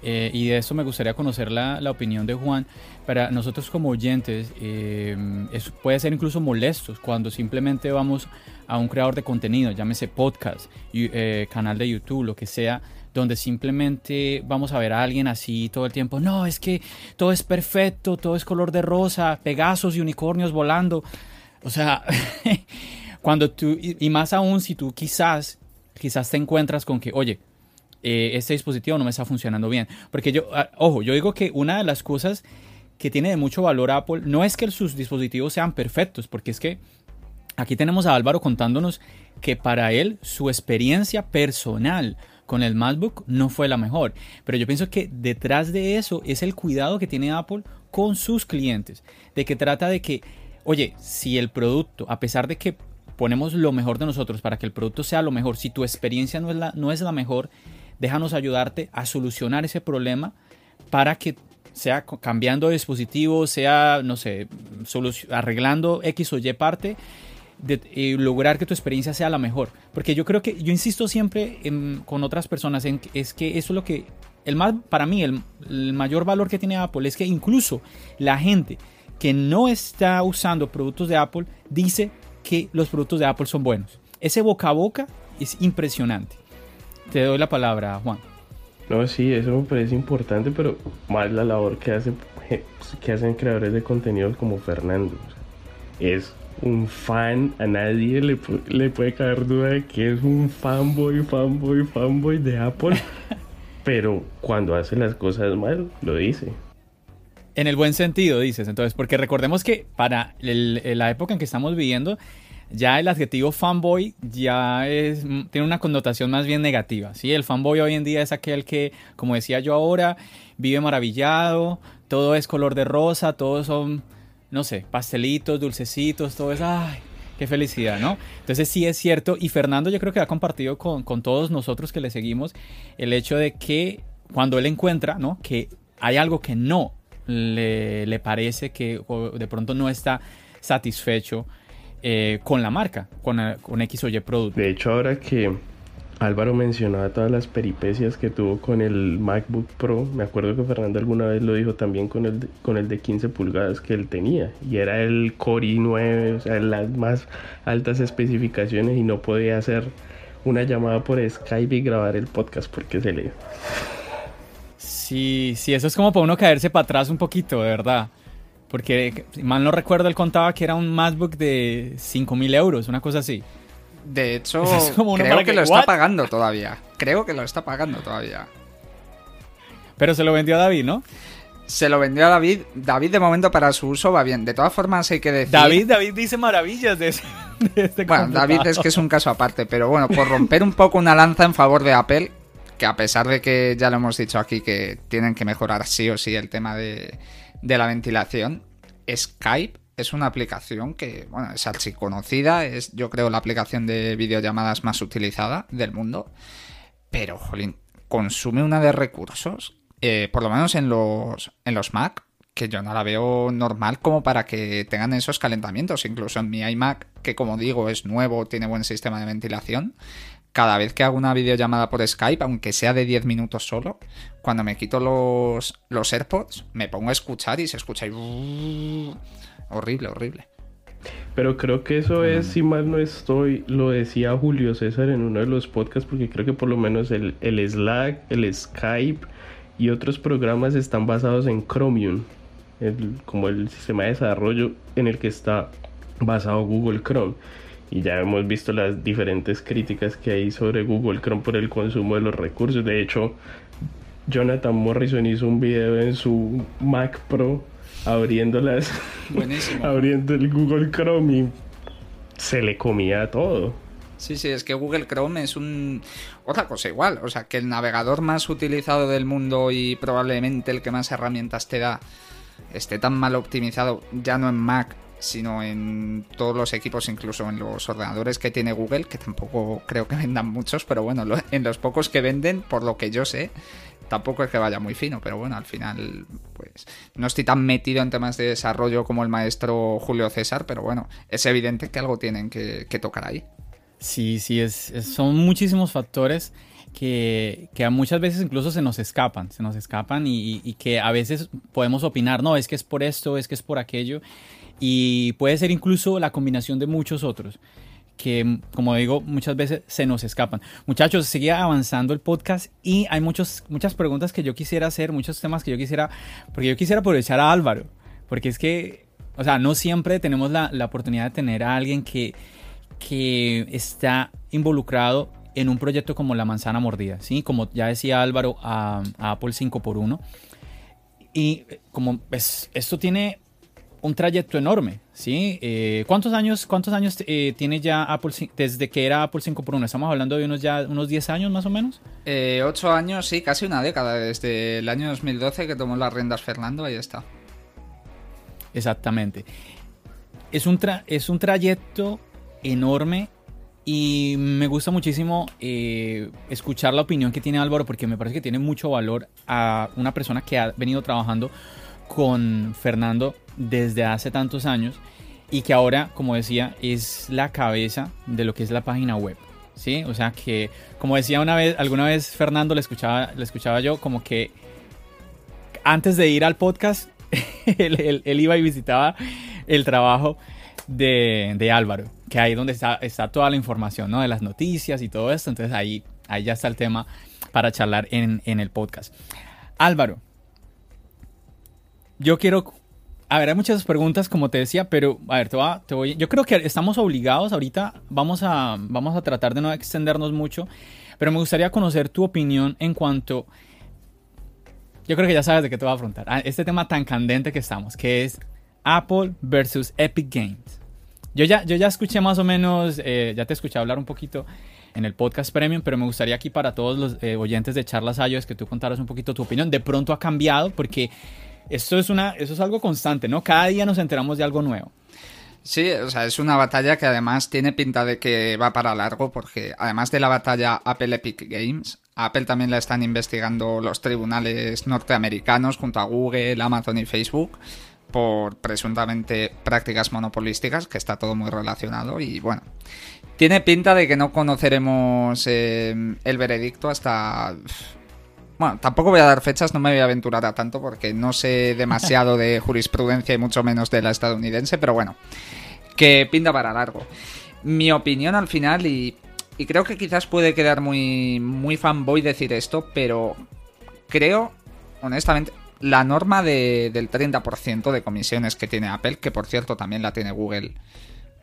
[SPEAKER 1] eh, y de eso me gustaría conocer la, la, opinión de Juan, para nosotros como oyentes eh, eso puede ser incluso molestos cuando simplemente vamos a un creador de contenido, llámese podcast, eh, canal de YouTube, lo que sea, donde simplemente vamos a ver a alguien así todo el tiempo, no, es que todo es perfecto, todo es color de rosa, pegasos y unicornios volando. O sea... Cuando tú, y más aún si tú quizás, quizás te encuentras con que, oye, eh, este dispositivo no me está funcionando bien. Porque yo, ah, ojo, yo digo que una de las cosas que tiene de mucho valor Apple no es que sus dispositivos sean perfectos, porque es que aquí tenemos a Álvaro contándonos que para él su experiencia personal con el MacBook no fue la mejor. Pero yo pienso que detrás de eso es el cuidado que tiene Apple con sus clientes, de que trata de que, oye, si el producto, a pesar de que ponemos lo mejor de nosotros para que el producto sea lo mejor. Si tu experiencia no es la, no es la mejor, déjanos ayudarte a solucionar ese problema para que sea cambiando de dispositivo, sea, no sé, arreglando X o Y parte, de, lograr que tu experiencia sea la mejor. Porque yo creo que, yo insisto siempre con otras personas, en, es que eso es lo que, el más, para mí, el mayor valor que tiene Apple es que incluso la gente que no está usando productos de Apple dice que los productos de Apple son buenos. Ese boca a boca es impresionante. Te doy la palabra, Juan.
[SPEAKER 3] No, sí, eso me parece importante, pero más la labor que, hace, que hacen creadores de contenido como Fernando. Es un fan, a nadie le, le puede caer duda de que es un fanboy, fanboy, fanboy de Apple. pero cuando hace las cosas mal, lo dice.
[SPEAKER 1] En el buen sentido, dices, entonces, porque recordemos que para la época en que estamos viviendo, ya el adjetivo fanboy ya es, tiene una connotación más bien negativa. ¿sí? El fanboy hoy en día es aquel que, como decía yo ahora, vive maravillado, todo es color de rosa, todos son, no sé, pastelitos, dulcecitos, todo es, ay, qué felicidad, ¿no? Entonces sí es cierto, y Fernando yo creo que ha compartido con, con todos nosotros que le seguimos el hecho de que cuando él encuentra, ¿no? Que hay algo que no le, parece que de pronto no está satisfecho eh, con la marca, con, con, X producto.
[SPEAKER 3] De hecho, ahora que Álvaro mencionaba todas las peripecias que tuvo con el MacBook Pro. Me acuerdo que Fernando alguna vez lo dijo también con el con el de 15 pulgadas que él tenía. Y era el Core i9, o sea, las más altas especificaciones y no podía hacer una llamada por Skype y grabar el podcast porque se le...
[SPEAKER 1] Sí, sí, eso es como para uno caerse para atrás un poquito, de verdad. Porque mal no recuerdo, él contaba que era un MacBook de 5 mil euros, una cosa así.
[SPEAKER 2] De hecho, creo que, lo está pagando todavía. Creo que lo está pagando todavía.
[SPEAKER 1] Pero se lo vendió a David, ¿no?
[SPEAKER 2] Se lo vendió a David. David, de momento, para su uso va bien. De todas formas, hay que decir.
[SPEAKER 1] David, David dice maravillas de, este
[SPEAKER 2] Bueno, David es que es un caso aparte. Pero bueno, por romper un poco una lanza en favor de Apple, que a pesar de que ya lo hemos dicho aquí que tienen que mejorar sí o sí el tema de, de la ventilación, Skype es una aplicación que, bueno, es archiconocida, es yo creo la aplicación de videollamadas más utilizada del mundo, pero, jolín, consume una de recursos, eh, por lo menos en los, en los Mac, que yo no la veo normal como para que tengan esos calentamientos, incluso en mi iMac, que como digo es nuevo, tiene buen sistema de ventilación, cada vez que hago una videollamada por Skype, aunque sea de 10 minutos solo, cuando me quito los, los AirPods, me pongo a escuchar y se escucha ahí horrible, horrible.
[SPEAKER 3] Pero creo que eso es, si mal no estoy, lo decía Julio César en uno de los podcasts, porque creo que por lo menos el, el Slack, el Skype y otros programas están basados en Chromium, como el sistema de desarrollo en el que está basado Google Chrome. Y ya hemos visto las diferentes críticas que hay sobre Google Chrome por el consumo de los recursos. De hecho, Jonathan Morrison hizo un video en su Mac Pro abriendo las abriendo el Google Chrome y se le comía todo.
[SPEAKER 2] Sí, sí, es que Google Chrome es un otra cosa igual, o sea, que el navegador más utilizado del mundo y probablemente el que más herramientas te da esté tan mal optimizado ya no en Mac, sino en todos los equipos, incluso en los ordenadores que tiene Google, que tampoco creo que vendan muchos, pero bueno, en los pocos que venden, por lo que yo sé, tampoco es que vaya muy fino, pero bueno, al final, pues no estoy tan metido en temas de desarrollo como el maestro Julio César, pero bueno, es evidente que algo tienen que, tocar ahí.
[SPEAKER 1] Sí, sí, es, son muchísimos factores que, que, muchas veces incluso se nos escapan, se nos escapan y, y, que a veces podemos opinar, no, es que es por esto, es que es por aquello, y puede ser incluso la combinación de muchos otros que, como digo, muchas veces se nos escapan. Muchachos, sigue avanzando el podcast y hay muchos, muchas preguntas que yo quisiera hacer, muchos temas que yo quisiera, porque yo quisiera aprovechar a Álvaro, porque es que, o sea, no siempre tenemos la, la oportunidad de tener a alguien que, que está involucrado en un proyecto como la manzana mordida, ¿sí? Como ya decía Álvaro, a, Apple 5x1. Y como ves, esto tiene un trayecto enorme, ¿sí? Eh, ¿Cuántos años, cuántos años eh, tiene ya Apple desde que era Apple 5 por 1? Estamos hablando de unos ya unos 10 años más o menos.
[SPEAKER 2] Eh, 8 años, sí, casi una década, desde el año 2012 que tomó las riendas Fernando, ahí está.
[SPEAKER 1] Exactamente. Es un, es un trayecto enorme y me gusta muchísimo eh, escuchar la opinión que tiene Álvaro porque me parece que tiene mucho valor a una persona que ha venido trabajando con Fernando desde hace tantos años y que ahora, como decía, es la cabeza de lo que es la página web. ¿Sí? O sea que, como decía una vez, alguna vez Fernando le escuchaba, le escuchaba yo, como que antes de ir al podcast, él, iba y visitaba el trabajo de, Álvaro, que ahí donde está, está toda la información, ¿no? De las noticias y todo esto. Entonces ahí, ahí ya está el tema para charlar en, en el podcast. Álvaro, yo quiero a ver, hay muchas preguntas, como te decía, pero a ver, te voy, te voy, yo creo que estamos obligados ahorita, vamos a, vamos a tratar de no extendernos mucho, pero me gustaría conocer tu opinión en cuanto, yo creo que ya sabes de qué te voy a afrontar, este tema tan candente que estamos, que es Apple versus Epic Games. Yo ya, yo ya escuché más o menos, eh, ya te escuché hablar un poquito en el podcast premium, pero me gustaría aquí para todos los eh, oyentes de Charlas iOS que tú contaras un poquito tu opinión. De pronto ha cambiado porque esto es, una, eso es algo constante, ¿no? Cada día nos enteramos de algo nuevo.
[SPEAKER 2] Sí, o sea, es una batalla que además tiene pinta de que va para largo, porque además de la batalla Apple Epic Games, Apple también la están investigando los tribunales norteamericanos junto a Google, Amazon y Facebook por presuntamente prácticas monopolísticas, que está todo muy relacionado y bueno, Tiene pinta de que no conoceremos eh, el veredicto hasta... Bueno, tampoco voy a dar fechas, no me voy a aventurar a tanto porque no sé demasiado de jurisprudencia y mucho menos de la estadounidense, pero bueno, que pinta para largo. Mi opinión al final, y, y creo que quizás puede quedar muy, muy fanboy decir esto, pero creo, honestamente, la norma de, del 30% de comisiones que tiene Apple, que por cierto también la tiene Google,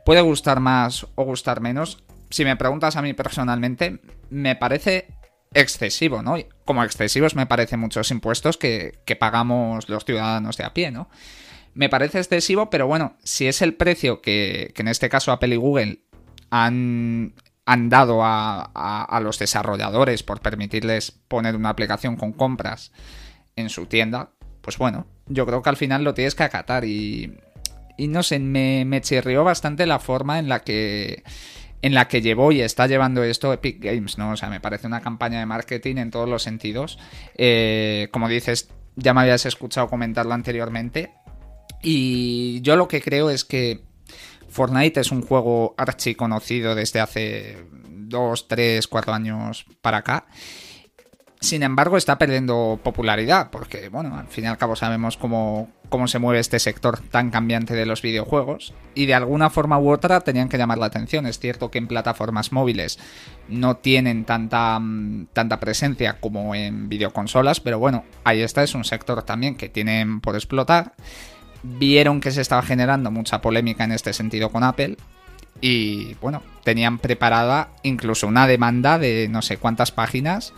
[SPEAKER 2] puede gustar más o gustar menos. Si me preguntas a mí personalmente, me parece excesivo, ¿no? Como excesivos me parecen muchos impuestos que, pagamos los ciudadanos de a pie, ¿no? Me parece excesivo, pero bueno, si es el precio que, en este caso Apple y Google han, han dado a, a, los desarrolladores por permitirles poner una aplicación con compras en su tienda, pues bueno, yo creo que al final lo tienes que acatar y, y no sé, me, me chirrió bastante la forma en la que en la que llevó y está llevando esto Epic Games, ¿no? O sea, me parece una campaña de marketing en todos los sentidos. Eh, como dices, ya me habías escuchado comentarlo anteriormente. Y yo lo que creo es que Fortnite es un juego archi conocido desde hace 2, 3, 4 años para acá. Sin embargo, está perdiendo popularidad, porque, bueno, al fin y al cabo sabemos cómo, cómo se mueve este sector tan cambiante de los videojuegos, y de alguna forma u otra tenían que llamar la atención. Es cierto que en plataformas móviles no tienen tanta, mm, tanta presencia como en videoconsolas, pero bueno, ahí está, es un sector también que tienen por explotar. Vieron que se estaba generando mucha polémica en este sentido con Apple, y bueno, tenían preparada incluso una demanda de no sé cuántas páginas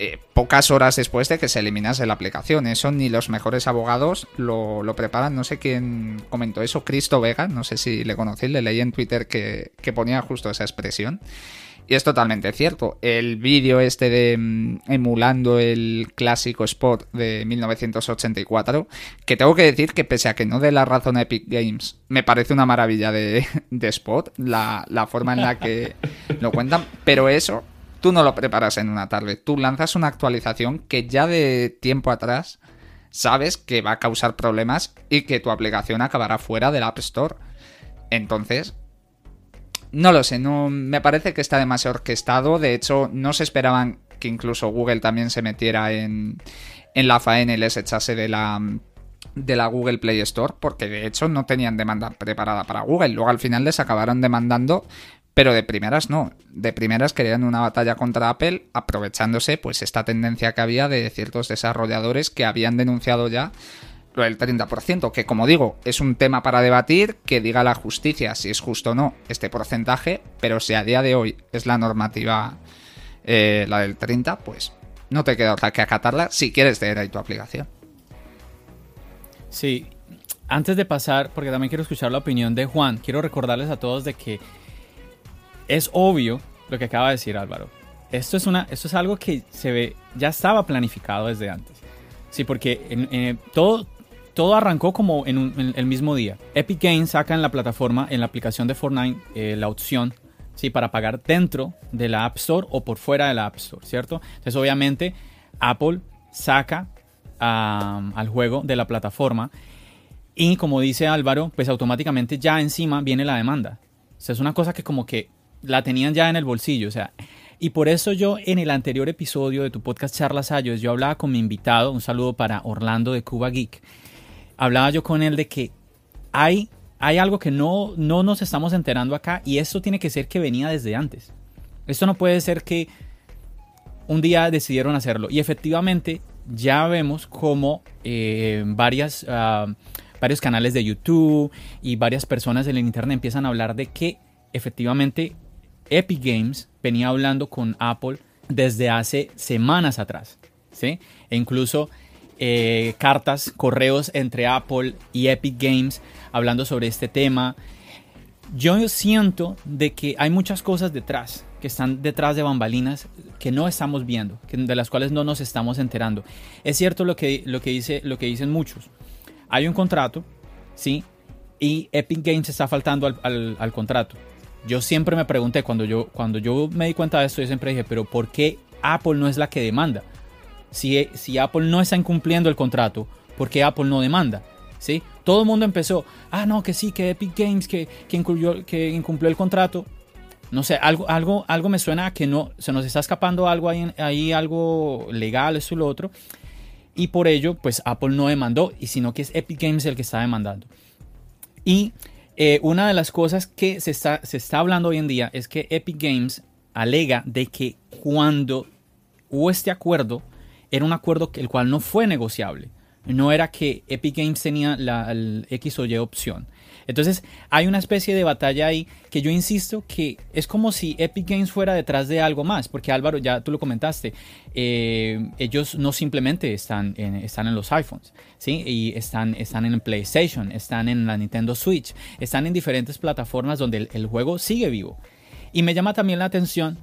[SPEAKER 2] eh, pocas horas después de que se eliminase la aplicación. Eso ni los mejores abogados lo, preparan. No sé quién comentó eso, Cristo Vega, no sé si le conocí, le leí en Twitter que, ponía justo esa expresión. Y es totalmente cierto. El vídeo este de mm, emulando el clásico spot de 1984, que tengo que decir que pese a que no dé la razón a Epic Games, me parece una maravilla de, spot, la, la forma en la que lo cuentan. Pero eso tú no lo preparas en una tarde. Tú lanzas una actualización que ya de tiempo atrás sabes que va a causar problemas y que tu aplicación acabará fuera del App Store. Entonces, no lo sé, no me parece que está demasiado orquestado. De hecho, no se esperaban que incluso Google también se metiera en, en la faena y les echase de la de la Google Play Store, porque de hecho no tenían demanda preparada para Google. Luego al final les acabaron demandando pero de primeras no. De primeras querían una batalla contra Apple aprovechándose pues esta tendencia que había de ciertos desarrolladores que habían denunciado ya lo del 30%, que como digo, es un tema para debatir, que diga la justicia si es justo o no este porcentaje, pero si a día de hoy es la normativa eh, la del 30, pues no te queda otra que acatarla si quieres tener ahí tu aplicación.
[SPEAKER 1] Sí, antes de pasar, porque también quiero escuchar la opinión de Juan, quiero recordarles a todos de que es obvio lo que acaba de decir Álvaro. Esto es, una, esto es algo que se ve, ya estaba planificado desde antes. Sí, porque todo, todo arrancó como en, el mismo día. Epic Games saca en la plataforma, en la aplicación de Fortnite, eh, la opción ¿sí? para pagar dentro de la App Store o por fuera de la App Store, ¿cierto? Entonces, obviamente, Apple saca al juego de la plataforma y, como dice Álvaro, pues automáticamente ya encima viene la demanda. Es una cosa que como que la tenían ya en el bolsillo, o sea, y por eso yo en el anterior episodio de tu podcast Charlas Ayos, yo hablaba con mi invitado, un saludo para Orlando de Cuba Geek, hablaba yo con él de que hay, hay algo que no, no nos estamos enterando acá y esto tiene que ser que venía desde antes. Esto no puede ser que un día decidieron hacerlo y efectivamente ya vemos como eh, varias... Ah, varios canales de YouTube y varias personas en el internet empiezan a hablar de que efectivamente Epic Games venía hablando con Apple desde hace semanas atrás, ¿sí? E incluso eh, cartas, correos entre Apple y Epic Games hablando sobre este tema. Yo siento de que hay muchas cosas detrás, que están detrás de bambalinas que no estamos viendo, de las cuales no nos estamos enterando. Es cierto lo que, lo que, dice, lo que dicen muchos. Hay un contrato, ¿sí? Y Epic Games está faltando al contrato yo siempre me pregunté, cuando yo, cuando yo me di cuenta de esto, yo siempre dije, pero ¿por qué Apple no es la que demanda? Si, si Apple no está incumpliendo el contrato, ¿por qué Apple no demanda? ¿Sí? Todo el mundo empezó, ah, no, que sí, que Epic Games, que, que, que incumplió el contrato. No sé, algo, algo, algo me suena a que no, se nos está escapando algo ahí, ahí algo legal, esto y lo otro. Y por ello, pues Apple no demandó, y sino que es Epic Games el que está demandando. Y eh, una de las cosas que se está, se está hablando hoy en día es que Epic Games alega de que cuando hubo este acuerdo, era un acuerdo el cual no fue negociable. No era que Epic Games tenía la X o Y opción. Entonces hay una especie de batalla ahí que yo insisto que es como si Epic Games fuera detrás de algo más, porque Álvaro, ya tú lo comentaste, eh, ellos no simplemente están en, están en los iPhones, ¿sí? Y están, están en PlayStation, están en la Nintendo Switch, están en diferentes plataformas donde el, juego sigue vivo. Y me llama también la atención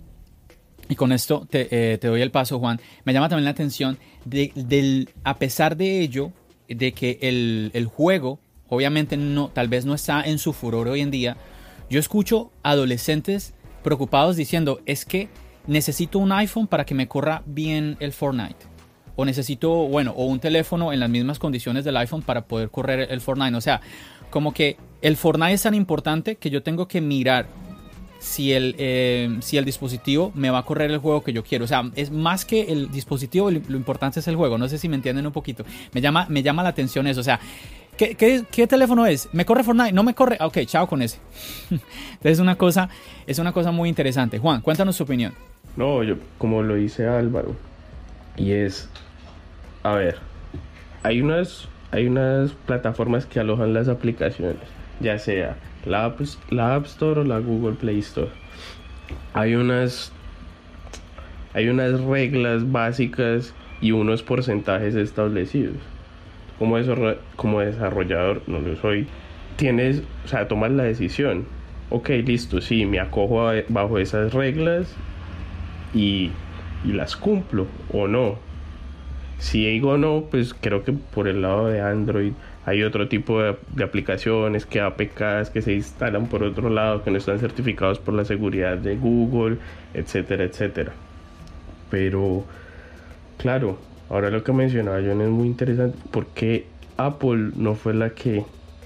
[SPEAKER 1] y con esto te, eh, doy el paso, Juan. Me llama también la atención de, del, a pesar de ello, de que el, el, juego obviamente no, tal vez no está en su furor hoy en día, yo escucho adolescentes preocupados diciendo, es que necesito un iPhone para que me corra bien el Fortnite. O necesito, bueno, o un teléfono en las mismas condiciones del iPhone para poder correr el Fortnite. O sea, como que el Fortnite es tan importante que yo tengo que mirar si el, eh, si el dispositivo me va a correr el juego que yo quiero. O sea, es más que el dispositivo, lo importante es el juego. No sé si me entienden un poquito. Me llama, me llama la atención eso. O sea, ¿Qué, teléfono es? ¿Me corre Fortnite? ¿No me corre? Ok, chao con ese. Entonces una cosa, es una cosa muy interesante. Juan, cuéntanos su opinión.
[SPEAKER 3] No, yo como lo dice Álvaro, y es, a ver, hay unas, hay unas plataformas que alojan las aplicaciones, ya sea la App, la App Store o la Google Play Store. Hay unas, hay unas reglas básicas y unos porcentajes establecidos como, como desarrollador, no lo soy, tienes, o sea, tomas la decisión. Ok, listo, sí, me acojo bajo esas reglas y, y las cumplo o no. Si digo no, pues creo que por el lado de Android hay otro tipo de, de, aplicaciones que APKs que se instalan por otro lado que no están certificados por la seguridad de Google, etcétera, etcétera. Pero, claro, Ahora lo que mencionaba John es muy interesante porque Apple no fue la que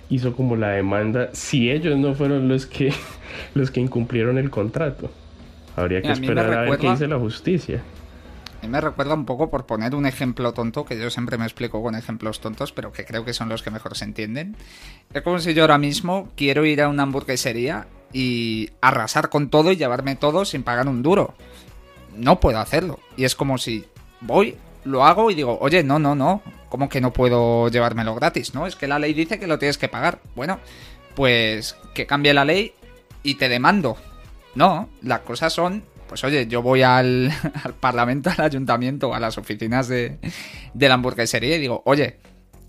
[SPEAKER 3] hizo como la demanda si ellos no fueron los que los que incumplieron el contrato. Habría que esperar a ver qué dice la justicia.
[SPEAKER 2] A mí me recuerda un poco por poner un ejemplo tonto, que yo siempre me explico con ejemplos tontos, pero que creo que son los que mejor se entienden. Es como si yo ahora mismo quiero ir a una hamburguesería y arrasar con todo y llevarme todo sin pagar un duro. No puedo hacerlo. Y es como si voy, lo hago y digo, oye, no, no, no, ¿cómo que no puedo llevármelo gratis? No, es que la ley dice que lo tienes que pagar. Bueno, pues que cambie la ley y te demando. No, las cosas son, pues oye, yo voy al, parlamento, al ayuntamiento, a las oficinas de, de la hamburguesería y digo, oye,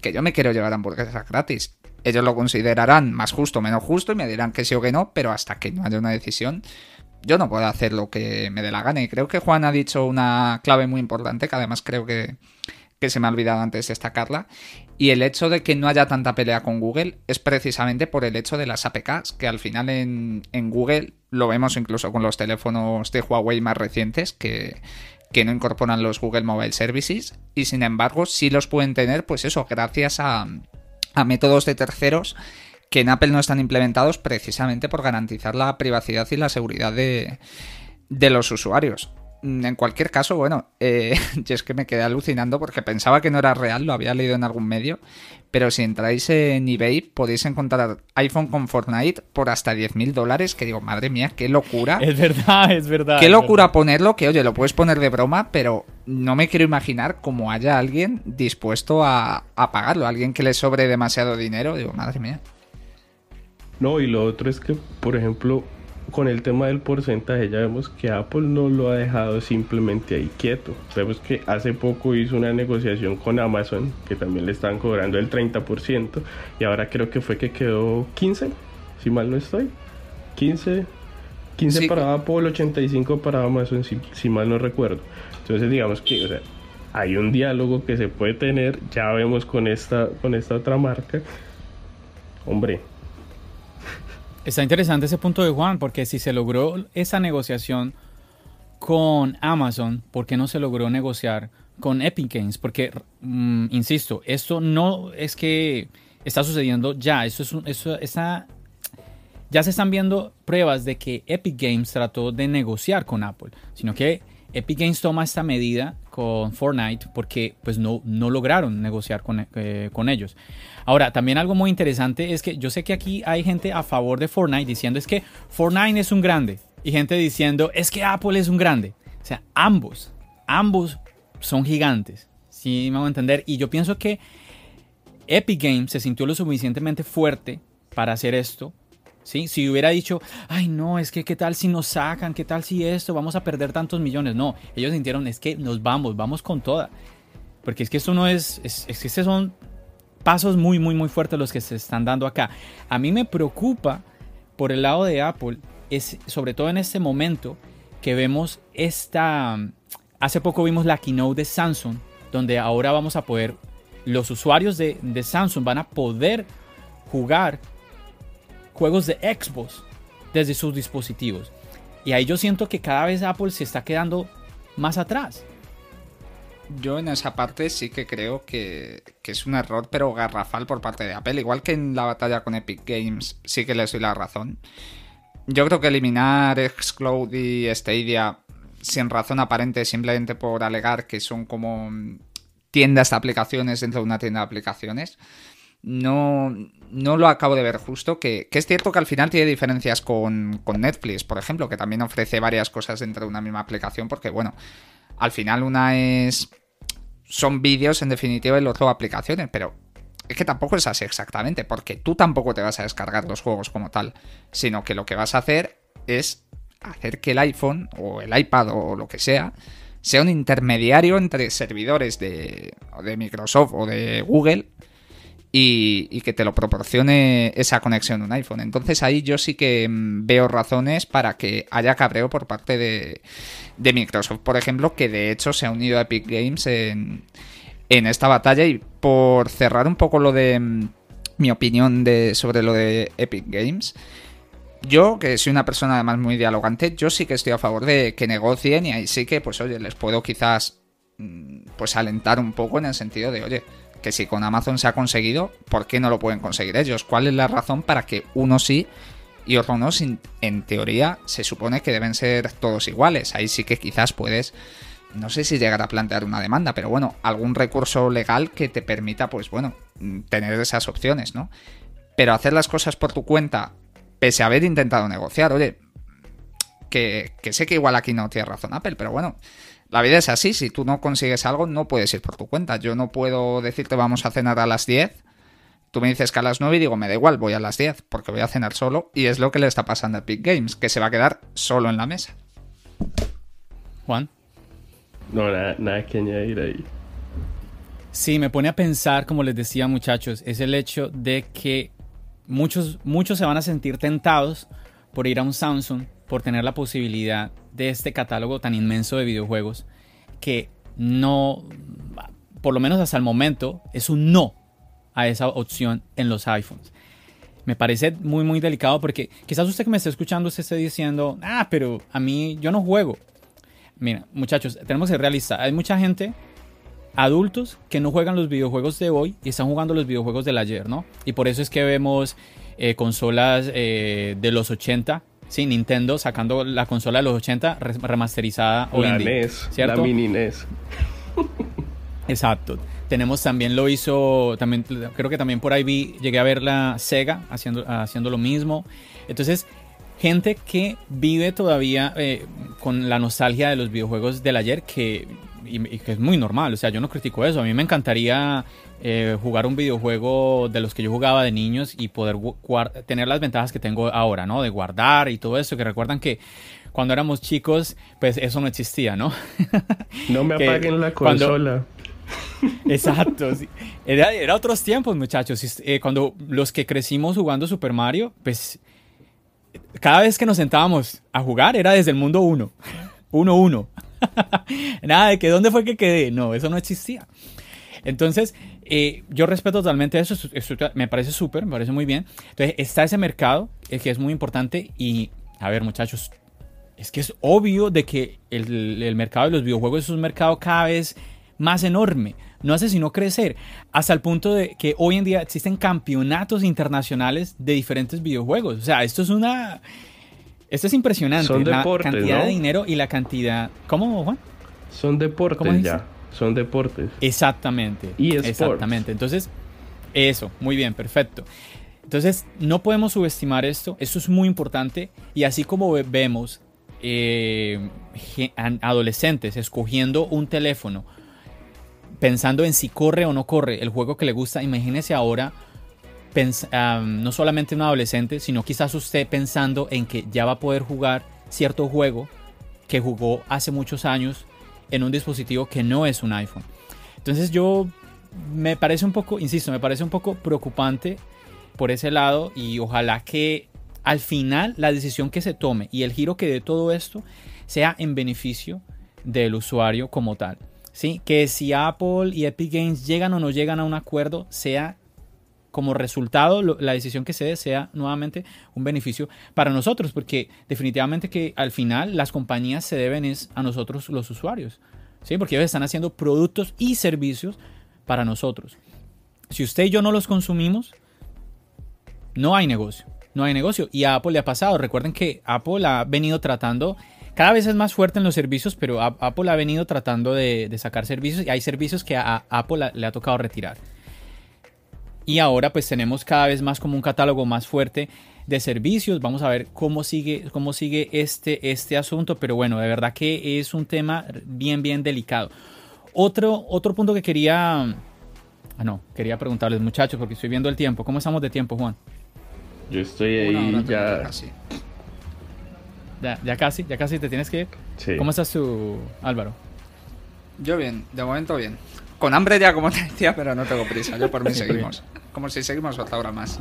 [SPEAKER 2] que yo me quiero llevar hamburguesas gratis. Ellos lo considerarán más justo o menos justo y me dirán que sí o que no, pero hasta que no haya una decisión, yo no puedo hacer lo que me dé la gana. Y creo que Juan ha dicho una clave muy importante, que además creo que, se me ha olvidado antes destacarla. Y el hecho de que no haya tanta pelea con Google es precisamente por el hecho de las APKs, que al final en, Google lo vemos incluso con los teléfonos de Huawei más recientes, que, que no incorporan los Google Mobile Services. Y sin embargo, sí los pueden tener, pues eso, gracias a, a métodos de terceros que en Apple no están implementados precisamente por garantizar la privacidad y la seguridad de, los usuarios. Mm, en cualquier caso, bueno, eh, yo es que me quedé alucinando porque pensaba que no era real, lo había leído en algún medio, pero si entráis en eBay podéis encontrar iPhone con Fortnite por hasta 10.000 dólares, que digo, madre mía, qué locura.
[SPEAKER 1] Es verdad, es verdad.
[SPEAKER 2] Qué locura ponerlo, que oye, lo puedes poner de broma, pero no me quiero imaginar cómo haya alguien dispuesto a, a pagarlo, alguien que le sobre demasiado dinero, digo, madre mía.
[SPEAKER 3] No, y lo otro es que, por ejemplo, con el tema del porcentaje, ya vemos que Apple no lo ha dejado simplemente ahí quieto. Vemos que hace poco hizo una negociación con Amazon, que también le están cobrando el 30%, y ahora creo que fue que quedó 15, si mal no estoy. 15, 15 para Apple, 85 para Amazon, si, si mal no recuerdo. Entonces, digamos que, o sea, hay un diálogo que se puede tener, ya vemos con esta, con esta otra marca. Hombre,
[SPEAKER 1] Está interesante ese punto de Juan, porque si se logró esa negociación con Amazon, ¿por qué no se logró negociar con Epic Games? Porque, mm, insisto, esto no es que está sucediendo ya, eso es eso, esa, ya se están viendo pruebas de que Epic Games trató de negociar con Apple, sino que Epic Games toma esta medida con Fortnite porque pues no, no lograron negociar con, eh, con, ellos. Ahora, también algo muy interesante es que yo sé que aquí hay gente a favor de Fortnite diciendo es que Fortnite es un grande y gente diciendo es que Apple es un grande. O sea, ambos, ambos son gigantes. Sí, me voy a entender. Y yo pienso que Epic Games se sintió lo suficientemente fuerte para hacer esto si hubiera dicho, ay no, es que qué tal si nos sacan, qué tal si esto, vamos a perder tantos millones. No, ellos sintieron, es que nos vamos, vamos con toda. Porque es que esto no es, es, que estos son pasos muy, muy, muy fuertes los que se están dando acá. A mí me preocupa por el lado de Apple, es sobre todo en este momento que vemos esta... Hace poco vimos la keynote de Samsung, donde ahora vamos a poder, los usuarios de Samsung van a poder jugar juegos de Xbox desde sus dispositivos. Y ahí yo siento que cada vez Apple se está quedando más atrás.
[SPEAKER 2] Yo en esa parte sí que creo que, es un error, pero garrafal por parte de Apple. Igual que en la batalla con Epic Games, sí que les doy la razón. Yo creo que eliminar Xcloud y Stadia sin razón aparente, simplemente por alegar que son como tiendas de aplicaciones dentro de una tienda de aplicaciones, no, no lo acabo de ver justo. Que, es cierto que al final tiene diferencias con, Netflix, por ejemplo, que también ofrece varias cosas dentro de una misma aplicación, porque bueno, al final una es. Son vídeos en definitiva y el otro aplicaciones, pero es que tampoco es así exactamente, porque tú tampoco te vas a descargar los juegos como tal, sino que lo que vas a hacer es hacer que el iPhone o el iPad o lo que sea sea un intermediario entre servidores de, de Microsoft o de Google y, que te lo proporcione esa conexión un iPhone. Entonces ahí yo sí que mm, veo razones para que haya cabreo por parte de, Microsoft, por ejemplo, que de hecho se ha unido a Epic Games en, esta batalla. Y por cerrar un poco lo de mm, mi opinión de, sobre lo de Epic Games. Yo, que soy una persona además muy dialogante, yo sí que estoy a favor de que negocien y ahí sí que, pues oye, les puedo quizás mm, pues alentar un poco en el sentido de, oye, que si con Amazon se ha conseguido, ¿por qué no lo pueden conseguir ellos? ¿Cuál es la razón para que uno sí y otro no? En teoría se supone que deben ser todos iguales. Ahí sí que quizás puedes, no sé si llegar a plantear una demanda, pero bueno, algún recurso legal que te permita, pues bueno, tener esas opciones, ¿no? Pero hacer las cosas por tu cuenta, pese a haber intentado negociar, oye, que, que sé que igual aquí no tiene razón Apple, pero bueno, la vida es así, si tú no consigues algo no puedes ir por tu cuenta. Yo no puedo decirte vamos a cenar a las 10. Tú me dices que a las 9 y digo, me da igual, voy a las 10, porque voy a cenar solo. Y es lo que le está pasando a Epic Games, que se va a quedar solo en la mesa.
[SPEAKER 1] Juan.
[SPEAKER 3] No, nada, nada que añadir ahí.
[SPEAKER 1] Sí, me pone a pensar, como les decía muchachos, es el hecho de que muchos, muchos se van a sentir tentados por ir a un Samsung, por tener la posibilidad de este catálogo tan inmenso de videojuegos que no, por lo menos hasta el momento, es un no a esa opción en los iPhones. Me parece muy, muy delicado porque quizás usted que me esté escuchando se esté diciendo, ah, pero a mí yo no juego. Mira, muchachos, tenemos que ser realistas. Hay mucha gente, adultos, que no juegan los videojuegos de hoy y están jugando los videojuegos del ayer, ¿no? Y por eso es que vemos eh, consolas eh, de los 80 Sí, Nintendo sacando la consola de los 80 remasterizada
[SPEAKER 3] hoy en día. NES, La mini NES.
[SPEAKER 1] Exacto. Tenemos también lo hizo, también creo que también por ahí vi, llegué a ver la Sega haciendo, haciendo lo mismo. Entonces, gente que vive todavía eh, con la nostalgia de los videojuegos del ayer, que, y, que es muy normal, o sea, yo no critico eso. A mí me encantaría eh, jugar un videojuego de los que yo jugaba de niños y poder tener las ventajas que tengo ahora, ¿no? De guardar y todo eso, que recuerdan que cuando éramos chicos, pues eso no existía, ¿no?
[SPEAKER 3] No me apaguen la consola.
[SPEAKER 1] Exacto. Era, otros tiempos, muchachos. Eh, cuando los que crecimos jugando Super Mario, pues cada vez que nos sentábamos a jugar era desde el mundo 1. 1-1. Nada de que dónde fue que quedé. No, eso no existía. Entonces, eh, yo respeto totalmente eso, me parece súper, me parece muy bien. Entonces, está ese mercado eh, que es muy importante y, a ver muchachos, es que es obvio de que el, mercado de los videojuegos es un mercado cada vez más enorme, no hace sino crecer, hasta el punto de que hoy en día existen campeonatos internacionales de diferentes videojuegos. O sea, esto es una... Esto es impresionante.
[SPEAKER 3] Son
[SPEAKER 1] la
[SPEAKER 3] deportes,
[SPEAKER 1] cantidad
[SPEAKER 3] ¿no?
[SPEAKER 1] de dinero y la cantidad... ¿Cómo, Juan?
[SPEAKER 3] Son deportes
[SPEAKER 1] ¿Cómo
[SPEAKER 3] ya. Son deportes.
[SPEAKER 1] Exactamente.
[SPEAKER 3] eSports.
[SPEAKER 1] Exactamente. Entonces, eso, muy bien, perfecto. Entonces, no podemos subestimar esto. Esto es muy importante. Y así como ve- vemos eh, adolescentes escogiendo un teléfono, pensando en si corre o no corre el juego que le gusta, imagínese ahora. am, no solamente un adolescente, sino quizás usted pensando en que ya va a poder jugar cierto juego que jugó hace muchos años en un dispositivo que no es un iPhone. Entonces yo me parece un poco, insisto, me parece un poco preocupante por ese lado y ojalá que al final la decisión que se tome y el giro que dé todo esto sea en beneficio del usuario como tal. ¿sí? Que si Apple y Epic Games llegan o no llegan a un acuerdo, sea como resultado la decisión que se dé sea nuevamente un beneficio para nosotros, porque definitivamente que al final las compañías se deben es a nosotros los usuarios, ¿sí? Porque ellos están haciendo productos y servicios para nosotros. Si usted y yo no los consumimos, no hay negocio, no hay negocio. Y a Apple le ha pasado. Recuerden que Apple ha venido tratando, cada vez es más fuerte en los servicios, pero Apple ha venido tratando de, de sacar servicios y hay servicios que a, Apple le ha tocado retirar. Y ahora pues tenemos cada vez más como un catálogo más fuerte de servicios. Vamos a ver cómo sigue, cómo sigue este, este asunto. Pero bueno, de verdad que es un tema bien, bien delicado. Otro, otro punto que quería... Ah, no, quería preguntarles muchachos porque estoy viendo el tiempo. ¿Cómo estamos de tiempo, Juan?
[SPEAKER 3] Yo estoy ahí ya.
[SPEAKER 2] casi.
[SPEAKER 1] Ya, ya casi, ya casi te tienes que ir.
[SPEAKER 3] Sí.
[SPEAKER 1] ¿Cómo estás tú, Álvaro?
[SPEAKER 2] Yo bien, de momento bien. Con hambre ya, como te decía, pero no tengo prisa. Yo por mí seguimos. Como si seguimos otra hora más.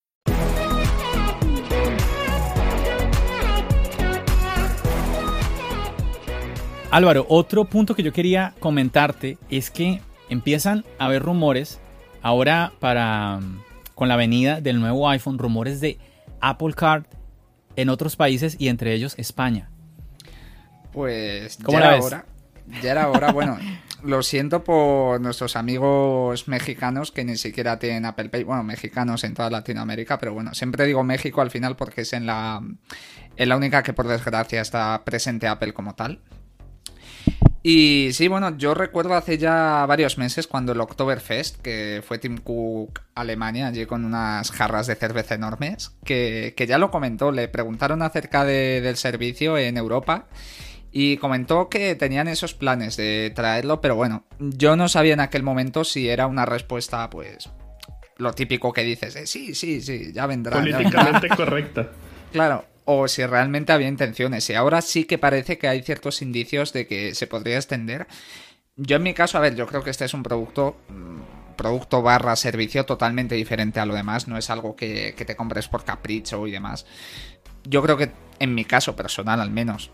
[SPEAKER 1] Álvaro, otro punto que yo quería comentarte es que empiezan a haber rumores ahora para con la venida del nuevo iPhone, rumores de Apple Card en otros países y entre ellos España.
[SPEAKER 2] Pues
[SPEAKER 1] ¿Cómo
[SPEAKER 2] ya
[SPEAKER 1] la
[SPEAKER 2] era
[SPEAKER 1] ves?
[SPEAKER 2] hora. Ya era hora, bueno, lo siento por nuestros amigos mexicanos que ni siquiera tienen Apple Pay. Bueno, mexicanos en toda Latinoamérica, pero bueno, siempre digo México al final porque es en la, en la única que por desgracia está presente Apple como tal. Y sí, bueno, yo recuerdo hace ya varios meses cuando el Oktoberfest, que fue Tim Cook Alemania, allí con unas jarras de cerveza enormes, que, que ya lo comentó, le preguntaron acerca de- del servicio en Europa y comentó que tenían esos planes de traerlo, pero bueno, yo no sabía en aquel momento si era una respuesta, pues, lo típico que dices, de sí, sí, sí, ya vendrá. ya vendrá".
[SPEAKER 3] Políticamente correcta.
[SPEAKER 2] Claro, o si realmente había intenciones. Y ahora sí que parece que hay ciertos indicios de que se podría extender. Yo en mi caso, a ver, yo creo que este es un producto, mm, producto barra servicio totalmente diferente a lo demás. No es algo que, que te compres por capricho y demás. Yo creo que en mi caso personal al menos,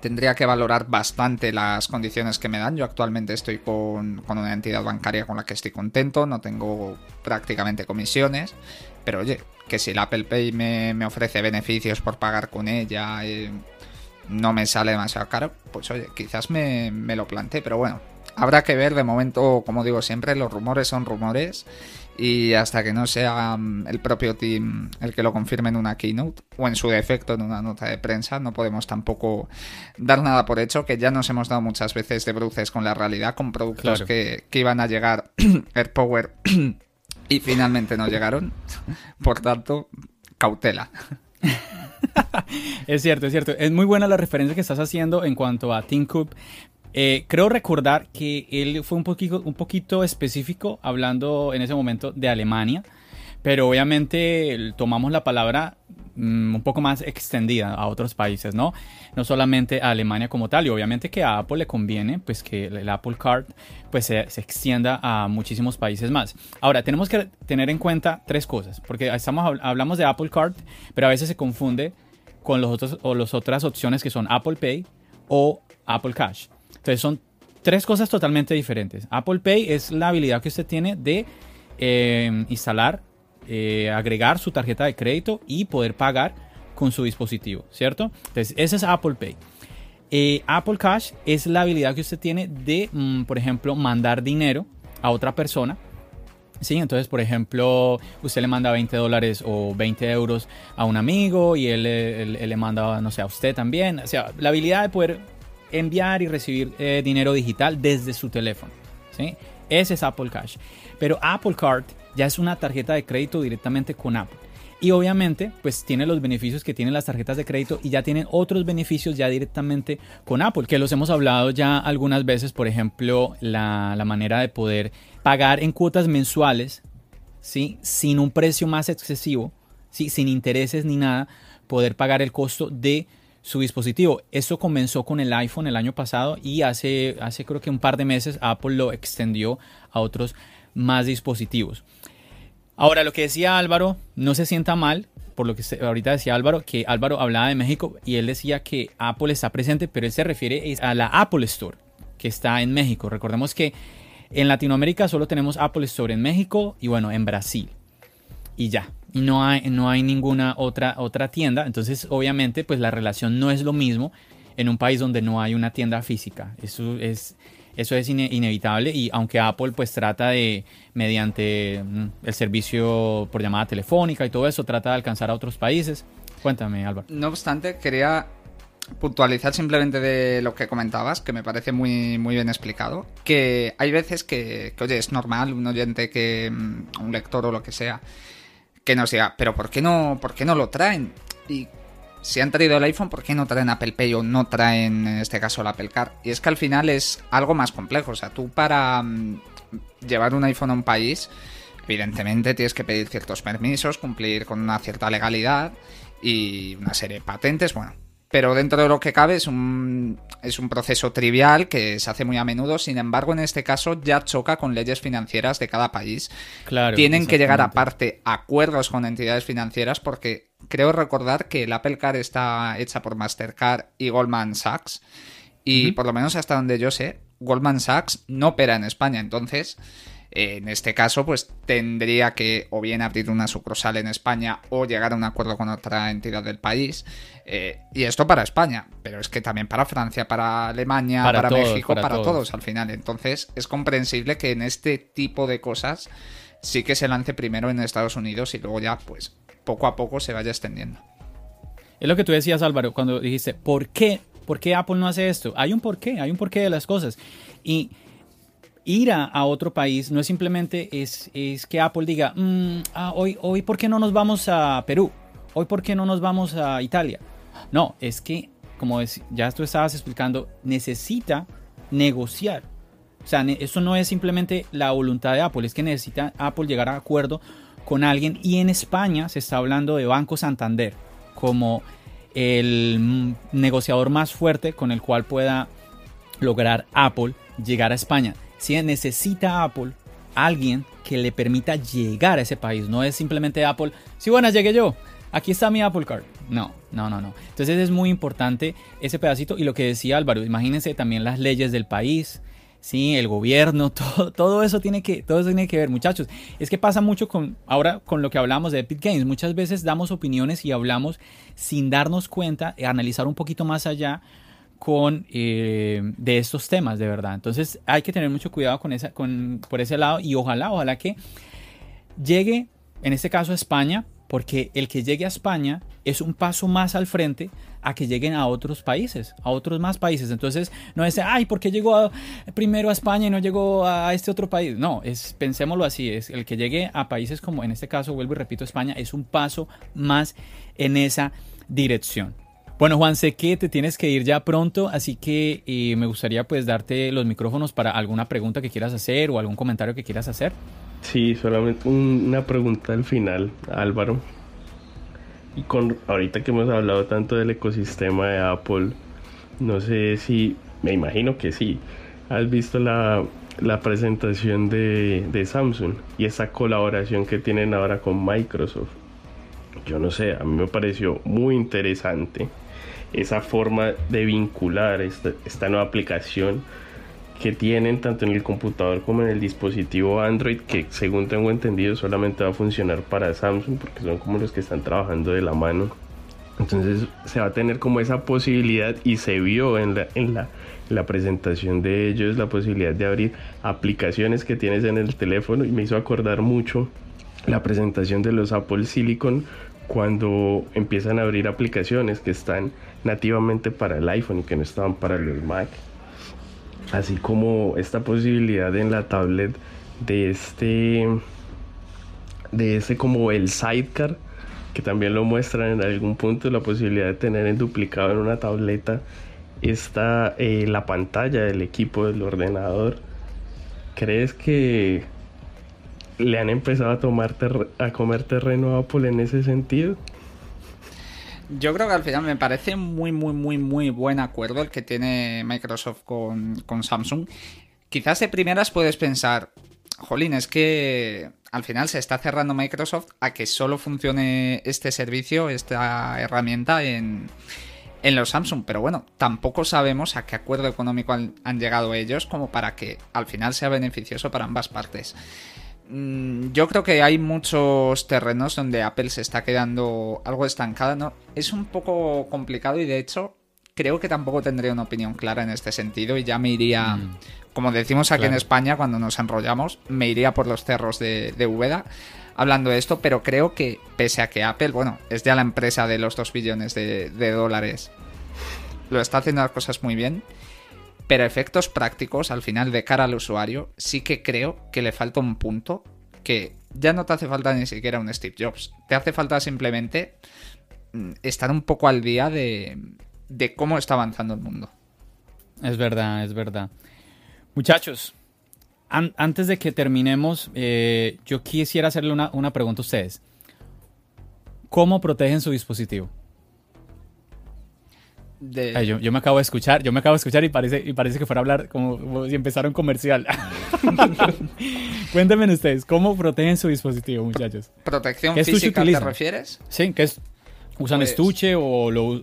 [SPEAKER 2] tendría que valorar bastante las condiciones que me dan. Yo actualmente estoy con, con una entidad bancaria con la que estoy contento, no tengo prácticamente comisiones, pero oye, que si el Apple Pay me, me ofrece beneficios por pagar con ella, eh, no me sale demasiado caro, pues oye, quizás me, me lo plantee, pero bueno, habrá que ver, de momento, como digo siempre, los rumores son rumores. Y hasta que no sea mm, el propio team el que lo confirme en una keynote o en su defecto en una nota de prensa, no podemos tampoco dar nada por hecho, que ya nos hemos dado muchas veces de bruces con la realidad, con productos
[SPEAKER 1] Claro.
[SPEAKER 2] que, que iban a llegar AirPower y finalmente no llegaron. Por tanto, cautela.
[SPEAKER 1] Es cierto, es cierto. Es muy buena la referencia que estás haciendo en cuanto a Tim Cook. Eh, creo recordar que él fue un poquito, un poquito específico hablando en ese momento de Alemania, pero obviamente tomamos la palabra mm, un poco más extendida a otros países, ¿no? No solamente a Alemania como tal, y obviamente que a Apple le conviene, pues que el Apple Card pues se, extienda a muchísimos países más. Ahora, tenemos que tener en cuenta tres cosas, porque estamos, hablamos de Apple Card, pero a veces se confunde con los otros, o las otras opciones que son Apple Pay o Apple Cash. Entonces son tres cosas totalmente diferentes. Apple Pay es la habilidad que usted tiene de eh, instalar, eh, agregar su tarjeta de crédito y poder pagar con su dispositivo, ¿cierto? Entonces, ese es Apple Pay. Eh, Apple Cash es la habilidad que usted tiene de, mm, por ejemplo, mandar dinero a otra persona. Sí, entonces, por ejemplo, usted le manda 20 dólares o 20 euros a un amigo y él, le manda, no sé, a usted también. O sea, la habilidad de poder enviar y recibir eh, dinero digital desde su teléfono. ¿sí? Ese es Apple Cash. Pero Apple Card ya es una tarjeta de crédito directamente con Apple. Y obviamente, pues tiene los beneficios que tienen las tarjetas de crédito y ya tienen otros beneficios ya directamente con Apple, que los hemos hablado ya algunas veces, por ejemplo, la, manera de poder pagar en cuotas mensuales, ¿sí? sin un precio más excesivo, ¿sí? sin intereses ni nada, poder pagar el costo de su dispositivo. Esto comenzó con el iPhone el año pasado y hace, hace creo que un par de meses Apple lo extendió a otros más dispositivos. Ahora, lo que decía Álvaro, no se sienta mal, por lo que ahorita decía Álvaro, que Álvaro hablaba de México y él decía que Apple está presente, pero él se refiere a la Apple Store, que está en México. Recordemos que en Latinoamérica solo tenemos Apple Store en México y bueno, en Brasil. Y ya, y no hay, no hay ninguna otra, otra tienda. Entonces, obviamente, pues la relación no es lo mismo en un país donde no hay una tienda física. Eso es, eso es inevitable y aunque Apple pues trata de, mediante mm, el servicio por llamada telefónica y todo eso, trata de alcanzar a otros países. Cuéntame, Álvaro.
[SPEAKER 2] No obstante, quería puntualizar simplemente de lo que comentabas, que me parece muy, muy bien explicado, que hay veces que, que oye, es normal un oyente que, mm, un lector o lo que sea, que nos diga, pero ¿por qué no, por qué no lo traen? Y si han traído el iPhone, ¿por qué no traen Apple Pay o no traen, en este caso, el Apple Car? Y es que al final es algo más complejo. O sea, tú para mm, llevar un iPhone a un país, evidentemente tienes que pedir ciertos permisos, cumplir con una cierta legalidad y una serie de patentes. Bueno, pero dentro de lo que cabe es un, es un proceso trivial que se hace muy a menudo, sin embargo en este caso ya choca con leyes financieras de cada país.
[SPEAKER 1] Claro,
[SPEAKER 2] Tienen que llegar aparte a acuerdos con entidades financieras porque creo recordar que el Apple Card está hecha por Mastercard y Goldman Sachs. Y por lo menos hasta donde yo sé, Goldman Sachs no opera en España, entonces en este caso, pues tendría que o bien abrir una sucursal en España o llegar a un acuerdo con otra entidad del país. Eh, y esto para España, pero es que también para Francia, para Alemania, para, México, para, todos. al final. Entonces es comprensible que en este tipo de cosas sí que se lance primero en Estados Unidos y luego ya, pues, poco a poco se vaya extendiendo.
[SPEAKER 1] Es lo que tú decías, Álvaro, cuando dijiste, ¿por qué? ¿Por qué Apple no hace esto? Hay un porqué, hay un porqué de las cosas. Y ir a, otro país no es simplemente es, es que Apple diga, mm, ah, hoy, hoy, ¿por qué no nos vamos a Perú? Hoy, ¿por qué no nos vamos a Italia? No, es que, como ya tú estabas explicando, necesita negociar. O sea, eso no es simplemente la voluntad de Apple, es que necesita Apple llegar a acuerdo con alguien. Y en España se está hablando de Banco Santander como el mm, negociador más fuerte con el cual pueda lograr Apple llegar a España si necesita Apple alguien que le permita llegar a ese país. No es simplemente Apple, si bueno, llegué yo, aquí está mi Apple Card. No, no, no, no. Entonces es muy importante ese pedacito y lo que decía Álvaro, imagínense también las leyes del país, sí, el gobierno, todo, todo eso tiene que, todo eso tiene que ver, muchachos. Es que pasa mucho con, ahora con lo que hablamos de Epic Games, muchas veces damos opiniones y hablamos sin darnos cuenta, analizar un poquito más allá con eh, de estos temas de verdad entonces hay que tener mucho cuidado con esa con por ese lado y ojalá ojalá que llegue en este caso a España porque el que llegue a España es un paso más al frente a que lleguen a otros países, a otros más países. Entonces, no es, ay, ¿por qué llegó primero a España y no llegó a este otro país? No, es, pensémoslo así, es el que llegue a países como en este caso, vuelvo y repito, España, es un paso más en esa dirección. Bueno, Juan, sé que te tienes que ir ya pronto, así que eh, me gustaría pues darte los micrófonos para alguna pregunta que quieras hacer o algún comentario que quieras hacer.
[SPEAKER 3] Sí, solamente una pregunta al final, Álvaro. Y con ahorita que hemos hablado tanto del ecosistema de Apple, no sé si, me imagino que sí, has visto la, presentación de, de Samsung y esa colaboración que tienen ahora con Microsoft. Yo no sé, a mí me pareció muy interesante esa forma de vincular esta, esta nueva aplicación que tienen tanto en el computador como en el dispositivo Android que según tengo entendido solamente va a funcionar para Samsung porque son como los que están trabajando de la mano. Entonces se va a tener como esa posibilidad y se vio en la, en la, la presentación de ellos la posibilidad de abrir aplicaciones que tienes en el teléfono y me hizo acordar mucho la presentación de los Apple Silicon cuando empiezan a abrir aplicaciones que están nativamente para el iPhone y que no estaban para los Mac. Así como esta posibilidad en la tablet de este de ese como el sidecar que también lo muestran en algún punto la posibilidad de tener en duplicado en una tableta está eh, la pantalla del equipo del ordenador. Crees que le han empezado a tomar a comer terreno a Apple en ese sentido
[SPEAKER 2] yo creo que al final me parece muy, muy, muy, muy buen acuerdo el que tiene Microsoft con, Samsung. Quizás de primeras puedes pensar, jolín, es que al final se está cerrando Microsoft a que solo funcione este servicio, esta herramienta en, en los Samsung. Pero bueno, tampoco sabemos a qué acuerdo económico han llegado ellos como para que al final sea beneficioso para ambas partes. Mm, yo creo que hay muchos terrenos donde Apple se está quedando algo estancada. ¿no? Es un poco complicado y de hecho creo que tampoco tendría una opinión clara en este sentido y ya me iría, mm. como decimos aquí en España cuando nos enrollamos, me iría por los cerros de, de Úbeda hablando de esto, pero creo que pese a que Apple, bueno, es ya la empresa de los 2 billones de, de dólares, lo está haciendo las cosas muy bien pero efectos prácticos, al final, de cara al usuario, sí que creo que le falta un punto que ya no te hace falta ni siquiera un Steve Jobs. Te hace falta simplemente mm, estar un poco al día de, cómo está avanzando el mundo.
[SPEAKER 1] Es verdad, es verdad. Muchachos, antes de que terminemos, eh, yo quisiera hacerle una, una pregunta a ustedes. ¿Cómo protegen su dispositivo? Yo, me acabo de escuchar, yo me acabo de escuchar y parece, y parece que fuera a hablar como, si empezara un comercial. Cuéntenme ustedes, ¿cómo protegen su dispositivo, muchachos?
[SPEAKER 2] ¿Protección física te refieres?
[SPEAKER 1] Sí, ¿qué es? ¿Usan pues estuche o lo,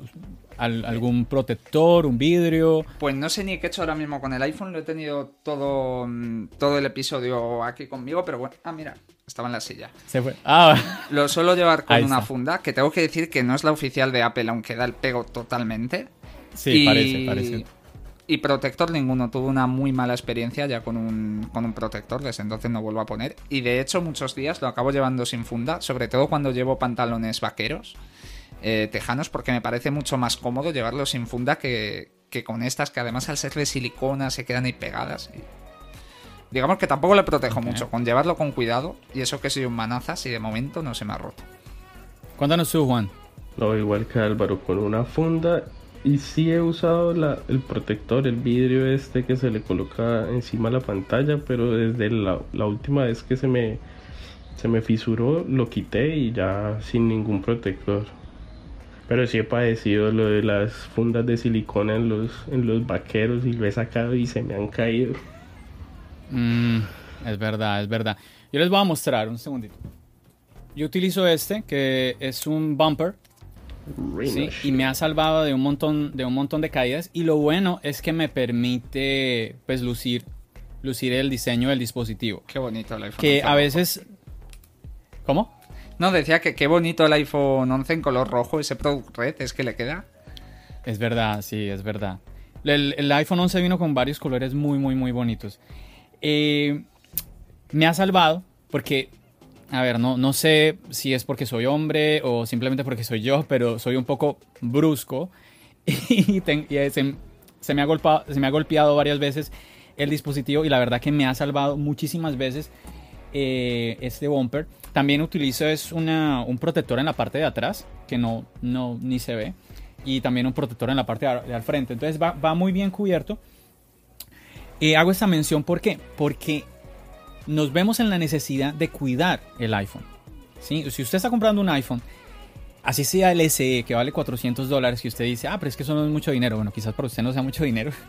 [SPEAKER 1] algún protector, un vidrio?
[SPEAKER 2] Pues no sé ni qué he hecho ahora mismo con el iPhone, lo he tenido todo, mm, todo el episodio aquí conmigo, pero bueno, ah, mira, estaba en la silla.
[SPEAKER 1] Se fue. Ah.
[SPEAKER 2] Lo suelo llevar con una funda, que tengo que decir que no es la oficial de Apple, aunque da el pego totalmente.
[SPEAKER 1] Sí, parece, parece.
[SPEAKER 2] Y protector ninguno. Tuve una muy mala experiencia ya con un, con un protector, desde entonces no vuelvo a poner. Y de hecho muchos días lo acabo llevando sin funda, sobre todo cuando llevo pantalones vaqueros. Eh, tejanos porque me parece mucho más cómodo llevarlo sin funda que, con estas que además al ser de silicona se quedan ahí pegadas. Digamos que tampoco le protejo mucho, con llevarlo con cuidado y eso que soy un manazas y de momento no se me ha roto.
[SPEAKER 1] Cuéntanos tú, Juan.
[SPEAKER 3] No, igual que Álvaro, con una funda y sí he usado el protector, el vidrio este que se le coloca encima de la pantalla, pero desde la, la última vez que se me, se me fisuró lo quité y ya sin ningún protector. Pero sí he padecido lo de las fundas de silicona en los, en los vaqueros y lo he sacado y se me han caído.
[SPEAKER 1] Mm, es verdad, es verdad. Yo les voy a mostrar un segundito. Yo utilizo este, que es un bumper. y me ha salvado de un montón de un montón de caídas. Y lo bueno es que me permite pues lucir, lucir el diseño del dispositivo.
[SPEAKER 2] Qué bonito el iPhone.
[SPEAKER 1] Que a veces. ¿Cómo?
[SPEAKER 2] No, decía que qué bonito el iPhone 11 en color rojo, ese Product Red, es que le queda.
[SPEAKER 1] Es verdad, sí, es verdad. El, iPhone 11 vino con varios colores muy, muy, muy bonitos. Eh, me ha salvado porque, a ver, no, no sé si es porque soy hombre o simplemente porque soy yo, pero soy un poco brusco y, se, me ha golpeado, se me ha golpeado varias veces el dispositivo y la verdad que me ha salvado muchísimas veces eh, este bumper. También utilizo es una, un protector en la parte de atrás, que no, no ni se ve. Y también un protector en la parte de, al frente. Entonces va, va muy bien cubierto. Y hago esta mención, ¿por? Porque nos vemos en la necesidad de cuidar el iPhone. Si usted está comprando un iPhone, así sea el SE que vale 400 dólares, y usted dice, ah, pero es que eso no es mucho dinero. Bueno, quizás para usted no sea mucho dinero.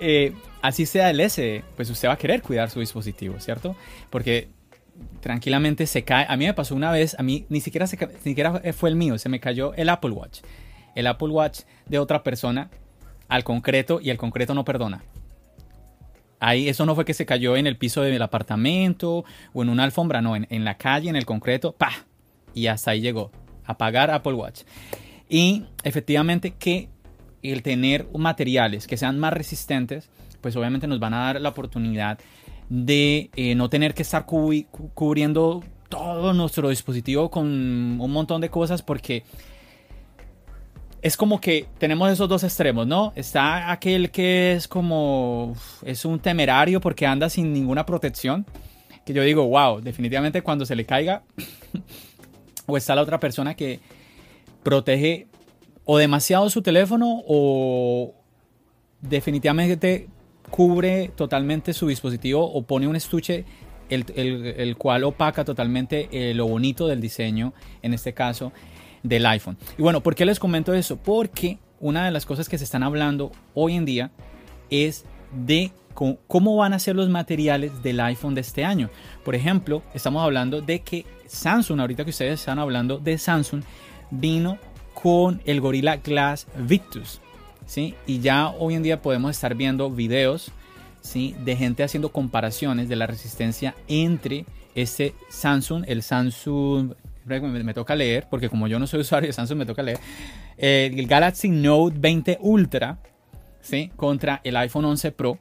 [SPEAKER 1] Eh, así sea el SE, pues usted va a querer cuidar su dispositivo, ¿cierto? Porque tranquilamente se cae. A mí me pasó una vez, a mí ni siquiera, se, ni siquiera fue el mío, se me cayó el Apple Watch. El Apple Watch de otra persona al concreto y el concreto no perdona. Ahí, eso no fue que se cayó en el piso del apartamento o en una alfombra, no, en, la calle, en el concreto, ¡pa! Y hasta ahí llegó. Apagar Apple Watch. Y efectivamente que el tener materiales que sean más resistentes, pues obviamente nos van a dar la oportunidad de eh, no tener que estar cubriendo todo nuestro dispositivo con un montón de cosas porque es como que tenemos esos dos extremos, ¿no? Está aquel que es como, es un temerario porque anda sin ninguna protección, que yo digo, wow, definitivamente cuando se le caiga, o está la otra persona que protege o demasiado su teléfono o definitivamente cubre totalmente su dispositivo o pone un estuche el, cual opaca totalmente eh, lo bonito del diseño, en este caso del iPhone. Y bueno, ¿por qué les comento eso? Porque una de las cosas que se están hablando hoy en día es de cómo van a ser los materiales del iPhone de este año. Por ejemplo, estamos hablando de que Samsung, ahorita que ustedes están hablando de Samsung, vino con el Gorilla Glass Victus. ¿sí? Y ya hoy en día podemos estar viendo videos ¿sí? de gente haciendo comparaciones de la resistencia entre este Samsung, el Samsung me, toca leer, porque como yo no soy usuario de Samsung, me toca leer. el Galaxy Note 20 Ultra, ¿sí? Contra el iPhone 11 Pro.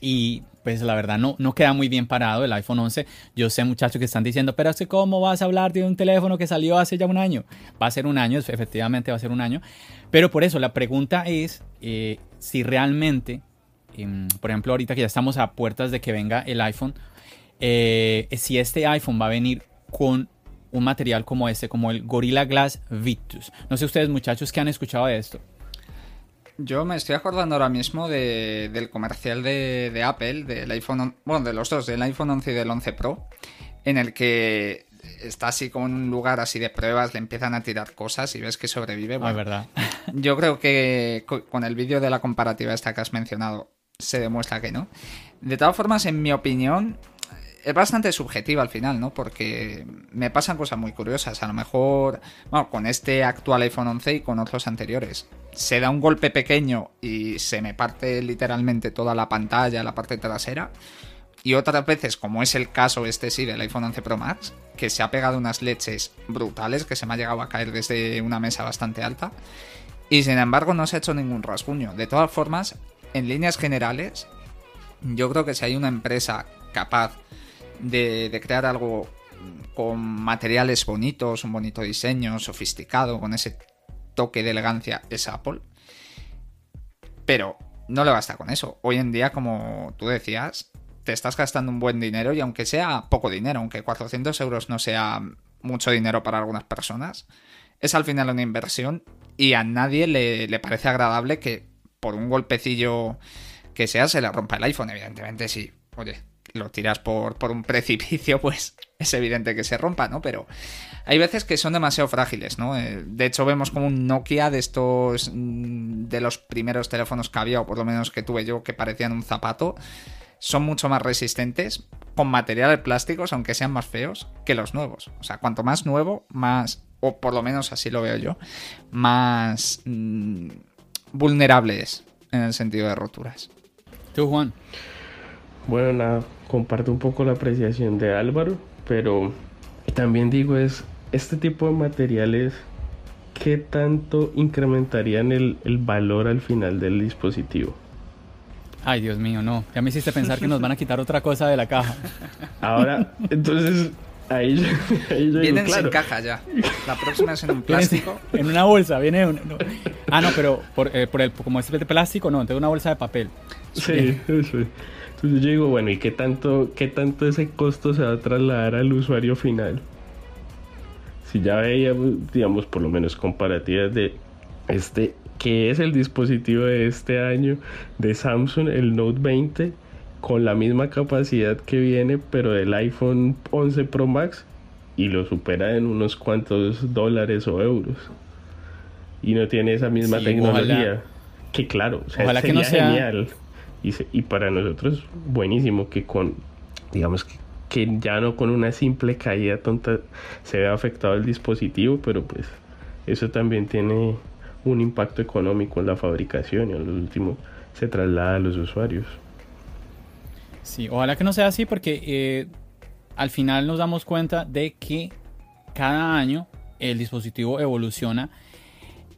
[SPEAKER 1] Y pues la verdad no, no queda muy bien parado el iPhone 11. Yo sé muchachos que están diciendo, pero ¿cómo vas a hablar de un teléfono que salió hace ya un año? Va a ser un año, efectivamente va a ser un año. Pero por eso la pregunta es eh, si realmente, em, por ejemplo, ahorita que ya estamos a puertas de que venga el iPhone, eh, si este iPhone va a venir con un material como este, como el Gorilla Glass Victus. No sé ustedes muchachos que han escuchado de esto.
[SPEAKER 2] Yo me estoy acordando ahora mismo del comercial de, Apple, del iPhone, bueno, de los dos, del iPhone 11 y del 11 Pro, en el que está así como en un lugar así de pruebas, le empiezan a tirar cosas y ves que sobrevive. Ah,
[SPEAKER 1] bueno, verdad.
[SPEAKER 2] Yo creo que con el vídeo de la comparativa esta que has mencionado se demuestra que no. De todas formas, en mi opinión, es bastante subjetiva al final, ¿no? Porque me pasan cosas muy curiosas. A lo mejor, bueno, con este actual iPhone 11 y con otros anteriores, se da un golpe pequeño y se me parte literalmente toda la pantalla, la parte trasera. Y otras veces, como es el caso este sí del iPhone 11 Pro Max, que se ha pegado unas leches brutales, que se me ha llegado a caer desde una mesa bastante alta. Y sin embargo no se ha hecho ningún rasguño. De todas formas, en líneas generales, yo creo que si hay una empresa capaz de, crear algo con materiales bonitos, un bonito diseño, sofisticado, con ese toque de elegancia, es Apple. Pero no le basta con eso. Hoy en día, como tú decías, te estás gastando un buen dinero y aunque sea poco dinero, aunque 400 euros no sea mucho dinero para algunas personas, es al final una inversión y a nadie le, le parece agradable que por un golpecillo que sea se le rompa el iPhone, evidentemente sí. Oye, lo tiras por, por un precipicio, pues es evidente que se rompa, ¿no? Pero hay veces que son demasiado frágiles, ¿no? Eh, de hecho, vemos como un Nokia de estos. Mm, de los primeros teléfonos que había, o por lo menos que tuve yo, que parecían un zapato. Son mucho más resistentes con materiales plásticos, aunque sean más feos, que los nuevos. O sea, cuanto más nuevo, más. O por lo menos así lo veo yo. Más. Mm, vulnerable es en el sentido de roturas.
[SPEAKER 1] Tú, Juan.
[SPEAKER 3] Bueno, nada, comparto un poco la apreciación de Álvaro, pero también digo es, este tipo de materiales, ¿qué tanto incrementarían el, valor al final del dispositivo?
[SPEAKER 1] Ay, Dios mío, no. Ya me hiciste pensar que nos van a quitar otra cosa de la caja.
[SPEAKER 3] Ahora, entonces, ahí, ahí
[SPEAKER 2] Vienen sin caja ya. La próxima es en un plástico.
[SPEAKER 1] En una bolsa, viene Ah, no, pero por, eh, por el, como es de plástico, no, tengo una bolsa de papel.
[SPEAKER 3] Sí, sí. Entonces yo digo, bueno, ¿y qué tanto, qué tanto ese costo se va a trasladar al usuario final? Si ya veíamos, digamos, por lo menos comparativas de este, que es el dispositivo de este año de Samsung, el Note 20, con la misma capacidad que viene, pero del iPhone 11 Pro Max y lo supera en unos cuantos dólares o euros. Y no tiene esa misma tecnología. que claro, o sea, sería genial. Y, para nosotros buenísimo que con, digamos que, que ya no con una simple caída tonta se vea afectado el dispositivo, pero pues eso también tiene un impacto económico en la fabricación y en lo último se traslada a los usuarios.
[SPEAKER 1] Sí, ojalá que no sea así porque eh, al final nos damos cuenta de que cada año el dispositivo evoluciona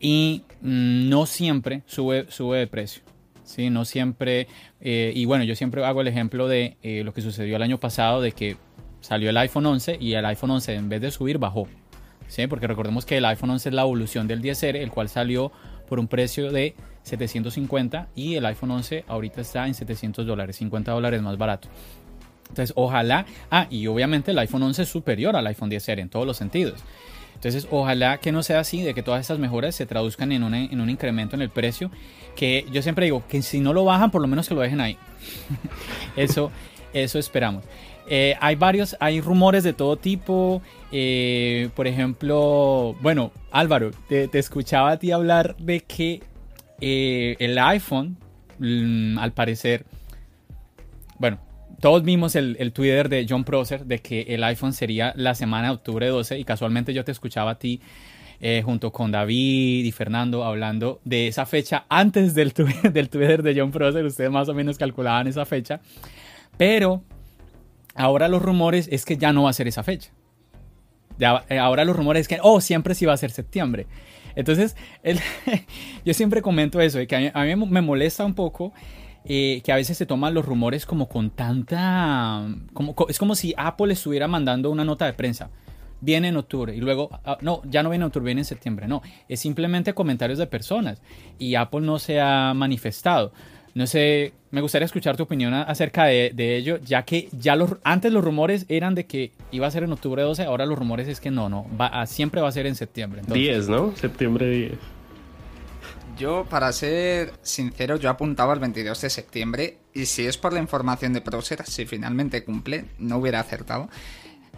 [SPEAKER 1] y mm, no siempre sube, sube de precio. ¿Sí? No siempre, eh, y bueno, yo siempre hago el ejemplo de eh, lo que sucedió el año pasado, de que salió el iPhone 11 y el iPhone 11 en vez de subir bajó. ¿sí? Porque recordemos que el iPhone 11 es la evolución del 10R, el cual salió por un precio de 750 y el iPhone 11 ahorita está en 700 dólares, 50 dólares más barato. Entonces, ojalá, ah, y obviamente el iPhone 11 es superior al iPhone 10R en todos los sentidos. Entonces, ojalá que no sea así, de que todas estas mejoras se traduzcan en, un incremento en el precio, que yo siempre digo que si no lo bajan, por lo menos que lo dejen ahí. eso, eso esperamos. Eh, hay varios, hay rumores de todo tipo. Eh, por ejemplo, bueno, Álvaro, te, escuchaba a ti hablar de que eh, el iPhone, mm, al parecer, bueno, todos vimos el, Twitter de John Prosser de que el iPhone sería la semana de octubre 12 y casualmente yo te escuchaba a ti junto con David y Fernando hablando de esa fecha antes del, del Twitter de John Prosser. Ustedes más o menos calculaban esa fecha. Pero Ahora los rumores es que ya no va a ser esa fecha. Eh, ahora los rumores es que, oh, siempre sí va a ser septiembre. Entonces, yo siempre comento eso, que a mí, me molesta un poco eh, que a veces se toman los rumores como con tanta... Como, es como si Apple estuviera mandando una nota de prensa. Viene en octubre y luego, ah, no, ya no viene en octubre, viene en septiembre. No, es simplemente comentarios de personas y Apple no se ha manifestado. No sé, me gustaría escuchar tu opinión acerca de, ello, ya que ya los, antes los rumores eran de que iba a ser en octubre 12, ahora los rumores es que no, no, va, siempre va a ser en septiembre.
[SPEAKER 3] 10, ¿no? Septiembre 10.
[SPEAKER 2] Yo, para ser sincero, yo apuntaba al 22 de septiembre y si es por la información de Procer, si finalmente cumple, no hubiera acertado.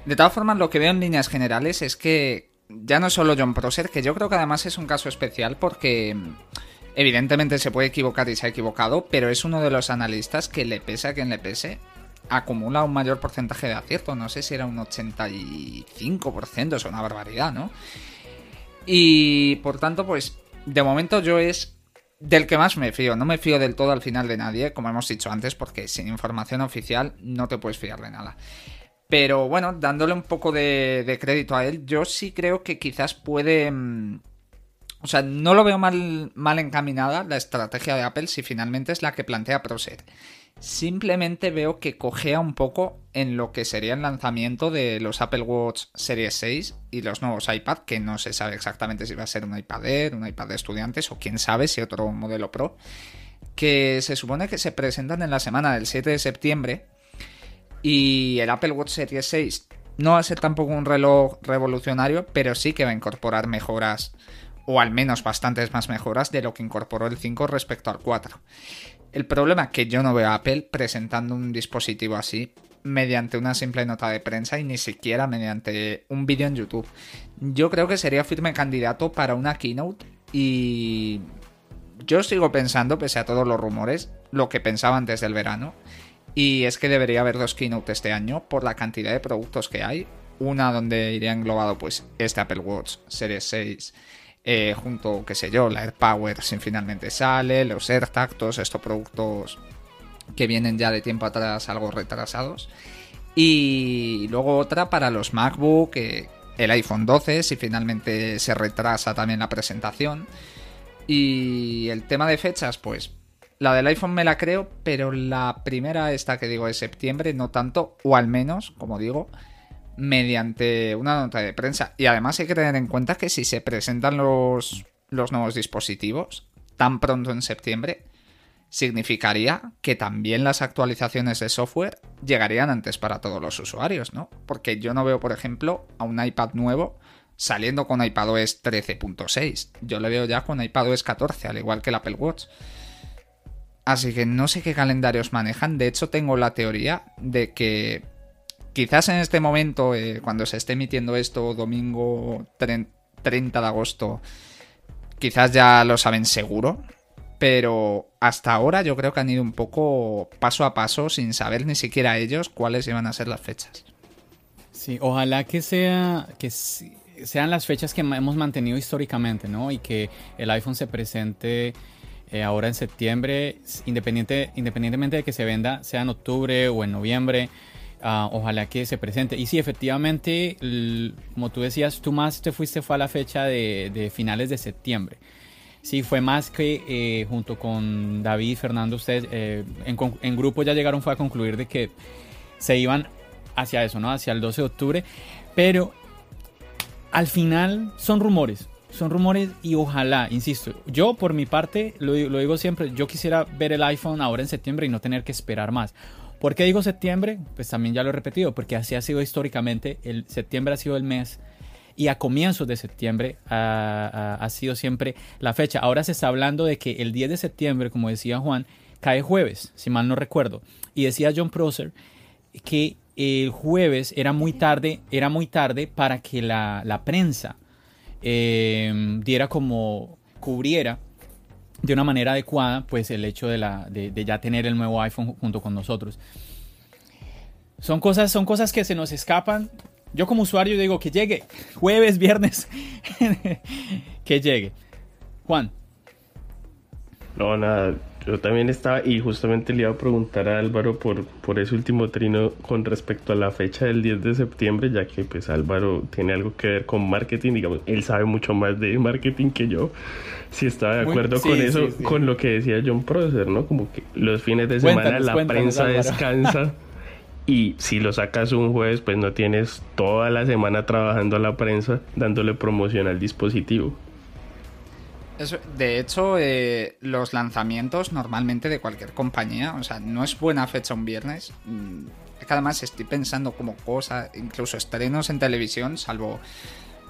[SPEAKER 2] De todas formas, lo que veo en líneas generales es que ya no solo John Procer, que yo creo que además es un caso especial porque Evidentemente se puede equivocar y se ha equivocado, pero es uno de los analistas que le pese a quien le pese, acumula un mayor porcentaje de acierto. No sé si era un 85%, es una barbaridad, ¿no? Y por tanto, pues de momento yo es del que más me fío. No me fío del todo al final de nadie, como hemos dicho antes, porque sin información oficial no te puedes fiar de nada. Pero bueno, dándole un poco de, crédito a él, yo sí creo que quizás puede mm, o sea, no lo veo mal, mal encaminada la estrategia de Apple si finalmente es la que plantea Proset. Simplemente veo que cojea un poco en lo que sería el lanzamiento de los Apple Watch Series 6 y los nuevos iPad, que no se sabe exactamente si va a ser un iPad Air, un iPad de estudiantes o quién sabe si otro modelo Pro, que se supone que se presentan en la semana del 7 de septiembre y el Apple Watch Series 6 no va a ser tampoco un reloj revolucionario, pero sí que va a incorporar mejoras o al menos bastantes más mejoras de lo que incorporó el 5 respecto al 4. El problema es que yo no veo a Apple presentando un dispositivo así mediante una simple nota de prensa y ni siquiera mediante un vídeo en YouTube. Yo creo que sería firme candidato para una keynote y yo sigo pensando, pese a todos los rumores, lo que pensaba antes del verano. Y es que debería haber dos keynote este año por la cantidad de productos que hay. Una donde iría englobado pues este Apple Watch Series 6 eh, junto, qué sé yo, la AirPower si finalmente sale, los AirTactos, estos productos que vienen ya de tiempo atrás algo retrasados. Y luego otra para los MacBook, eh, el iPhone 12 si finalmente se retrasa también la presentación. Y el tema de fechas, pues la del iPhone me la creo, pero la primera, esta que digo de septiembre, no tanto, o al menos, como digo, mediante una nota de prensa. Y además hay que tener en cuenta que si se presentan los, los nuevos dispositivos tan pronto en septiembre, significaría que también las actualizaciones de software llegarían antes para todos los usuarios, ¿no? Porque yo no veo, por ejemplo, a un iPad nuevo saliendo con iPadOS 13.6. Yo le veo ya con iPadOS 14, al igual que el Apple Watch. Así que no sé qué calendarios manejan. De hecho, tengo la teoría de que quizás en este momento, eh, cuando se esté emitiendo esto, domingo 30 de agosto, quizás ya lo saben seguro. Pero hasta ahora yo creo que han ido un poco paso a paso sin saber ni siquiera ellos cuáles iban a ser las fechas.
[SPEAKER 1] Sí, ojalá que sea que sean las fechas que hemos mantenido históricamente, ¿no? Y que el iPhone se presente eh, ahora en septiembre, independiente, independientemente de que se venda, sea en octubre o en noviembre, ojalá que se presente. Y sí, efectivamente, como tú decías, tú más te fuiste fue a la fecha de, finales de septiembre. Sí, fue más que eh, junto con David y Fernando, ustedes eh, en, grupo ya llegaron fue a concluir de que se iban hacia eso, ¿no? Hacia el 12 de octubre. Pero al final son rumores son rumores y ojalá, insisto, yo por mi parte, lo, digo siempre, yo quisiera ver el iPhone ahora en septiembre y no tener que esperar más. ¿Por qué digo septiembre? Pues también ya lo he repetido, porque así ha sido históricamente, el septiembre ha sido el mes y a comienzos de septiembre ha, sido siempre la fecha. Ahora se está hablando de que el 10 de septiembre, como decía Juan, cae jueves, si mal no recuerdo. Y decía John Prosser que el jueves era muy tarde, era muy tarde para que la, prensa Em, diera como cubriera de una manera adecuada pues el hecho de, la, de, ya tener el nuevo iPhone junto con nosotros. Son cosas, son cosas que se nos escapan. Yo como usuario digo que llegue jueves, viernes, que llegue. Juan.
[SPEAKER 3] No, nada, yo también estaba, y justamente le iba a preguntar a Álvaro por, por ese último trino con respecto a la fecha del 10 de septiembre, ya que pues Álvaro tiene algo que ver con marketing, digamos, él sabe mucho más de marketing que yo. Si estaba de acuerdo con eso, con lo que decía John Prosser, ¿no? Como que los fines de semana la prensa descansa. Y si lo sacas un jueves, pues no tienes toda la semana trabajando a la prensa dándole promoción al dispositivo
[SPEAKER 2] de hecho, eh, los lanzamientos normalmente de cualquier compañía, o sea, no es buena fecha un viernes. Mm, es que además estoy pensando como cosas, incluso estrenos en televisión, salvo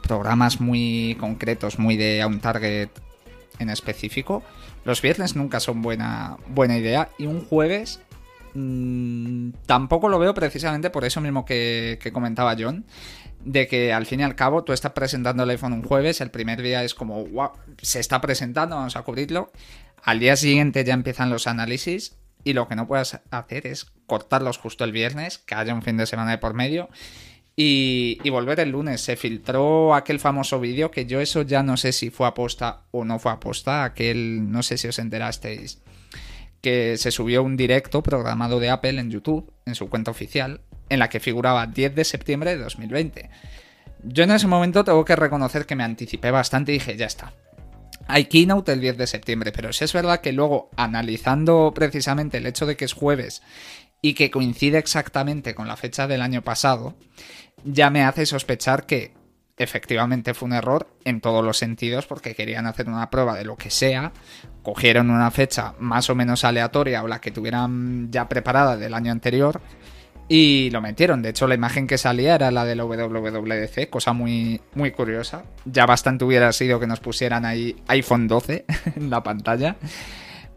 [SPEAKER 2] programas muy concretos, muy de a un target en específico. Los viernes nunca son buena, buena idea. Y un jueves mmm, tampoco lo veo precisamente por eso mismo que comentaba John de que al fin y al cabo tú estás presentando el iPhone un jueves, el primer día es como, wow, se está presentando, vamos a cubrirlo. Al día siguiente ya empiezan los análisis y lo que no puedes hacer es cortarlos justo el viernes, que haya un fin de semana de por medio y, y volver el lunes. Se filtró aquel famoso vídeo que yo eso ya no sé si fue aposta o no fue aposta, aquel, no sé si os enterasteis, que se subió un directo programado de Apple en YouTube, en su cuenta oficial, en la que figuraba 10 de septiembre de 2020. Yo en ese momento tengo que reconocer que me anticipé bastante y dije, ya está. Hay keynote el 10 de septiembre, pero si es verdad que luego, analizando precisamente el hecho de que es jueves y que coincide exactamente con la fecha del año pasado, ya me hace sospechar que efectivamente fue un error en todos los sentidos porque querían hacer una prueba de lo que sea, cogieron una fecha más o menos aleatoria o la que tuvieran ya preparada del año anterior y lo metieron. De hecho, la imagen que salía era la del WWDC, cosa muy, muy curiosa. Ya bastante hubiera sido que nos pusieran ahí iPhone 12 en la pantalla.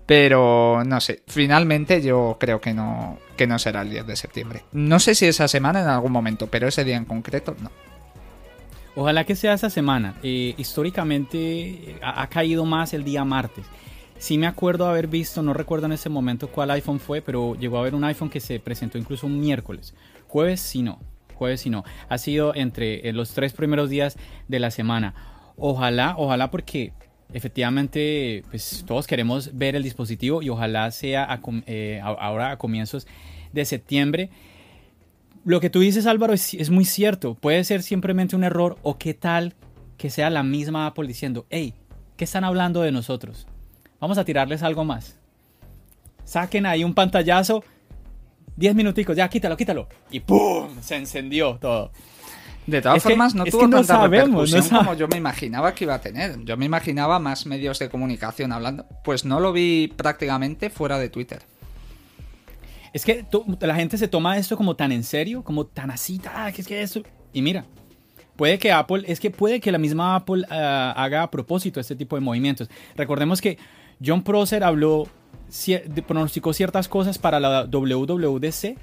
[SPEAKER 2] Pero no sé, finalmente yo creo que no, que no será el 10 de septiembre. No sé si esa semana en algún momento, pero ese día en concreto no.
[SPEAKER 1] Ojalá que sea esa semana. Eh, históricamente ha, ha caído más el día martes. Sí me acuerdo haber visto, no recuerdo en ese momento cuál iPhone fue, pero llegó a haber un iPhone que se presentó incluso un miércoles. Jueves sí no, jueves sí no. Ha sido entre eh, los tres primeros días de la semana. Ojalá, ojalá porque efectivamente pues todos queremos ver el dispositivo y ojalá sea eh, ahora a comienzos de septiembre. Lo que tú dices Álvaro es, es muy cierto, puede ser simplemente un error o qué tal que sea la misma Apple diciendo, hey, ¿qué están hablando de nosotros? Vamos a tirarles algo más. Saquen ahí un pantallazo. 10 minuticos, ya quítalo, quítalo. Y ¡pum! Se encendió todo.
[SPEAKER 2] De todas formas, no tuvo tanta sabemos, repercusión como yo me imaginaba que iba a tener. Yo me imaginaba más medios de comunicación hablando. Pues no lo vi prácticamente fuera de Twitter.
[SPEAKER 1] Es que la gente se toma esto como tan en serio, como tan así, ah, que es que eso. Y mira, puede que Apple, es que puede que la misma Apple ah, haga a propósito este tipo de movimientos. Recordemos que John Prosser habló pronosticó ciertas cosas para la WWDC,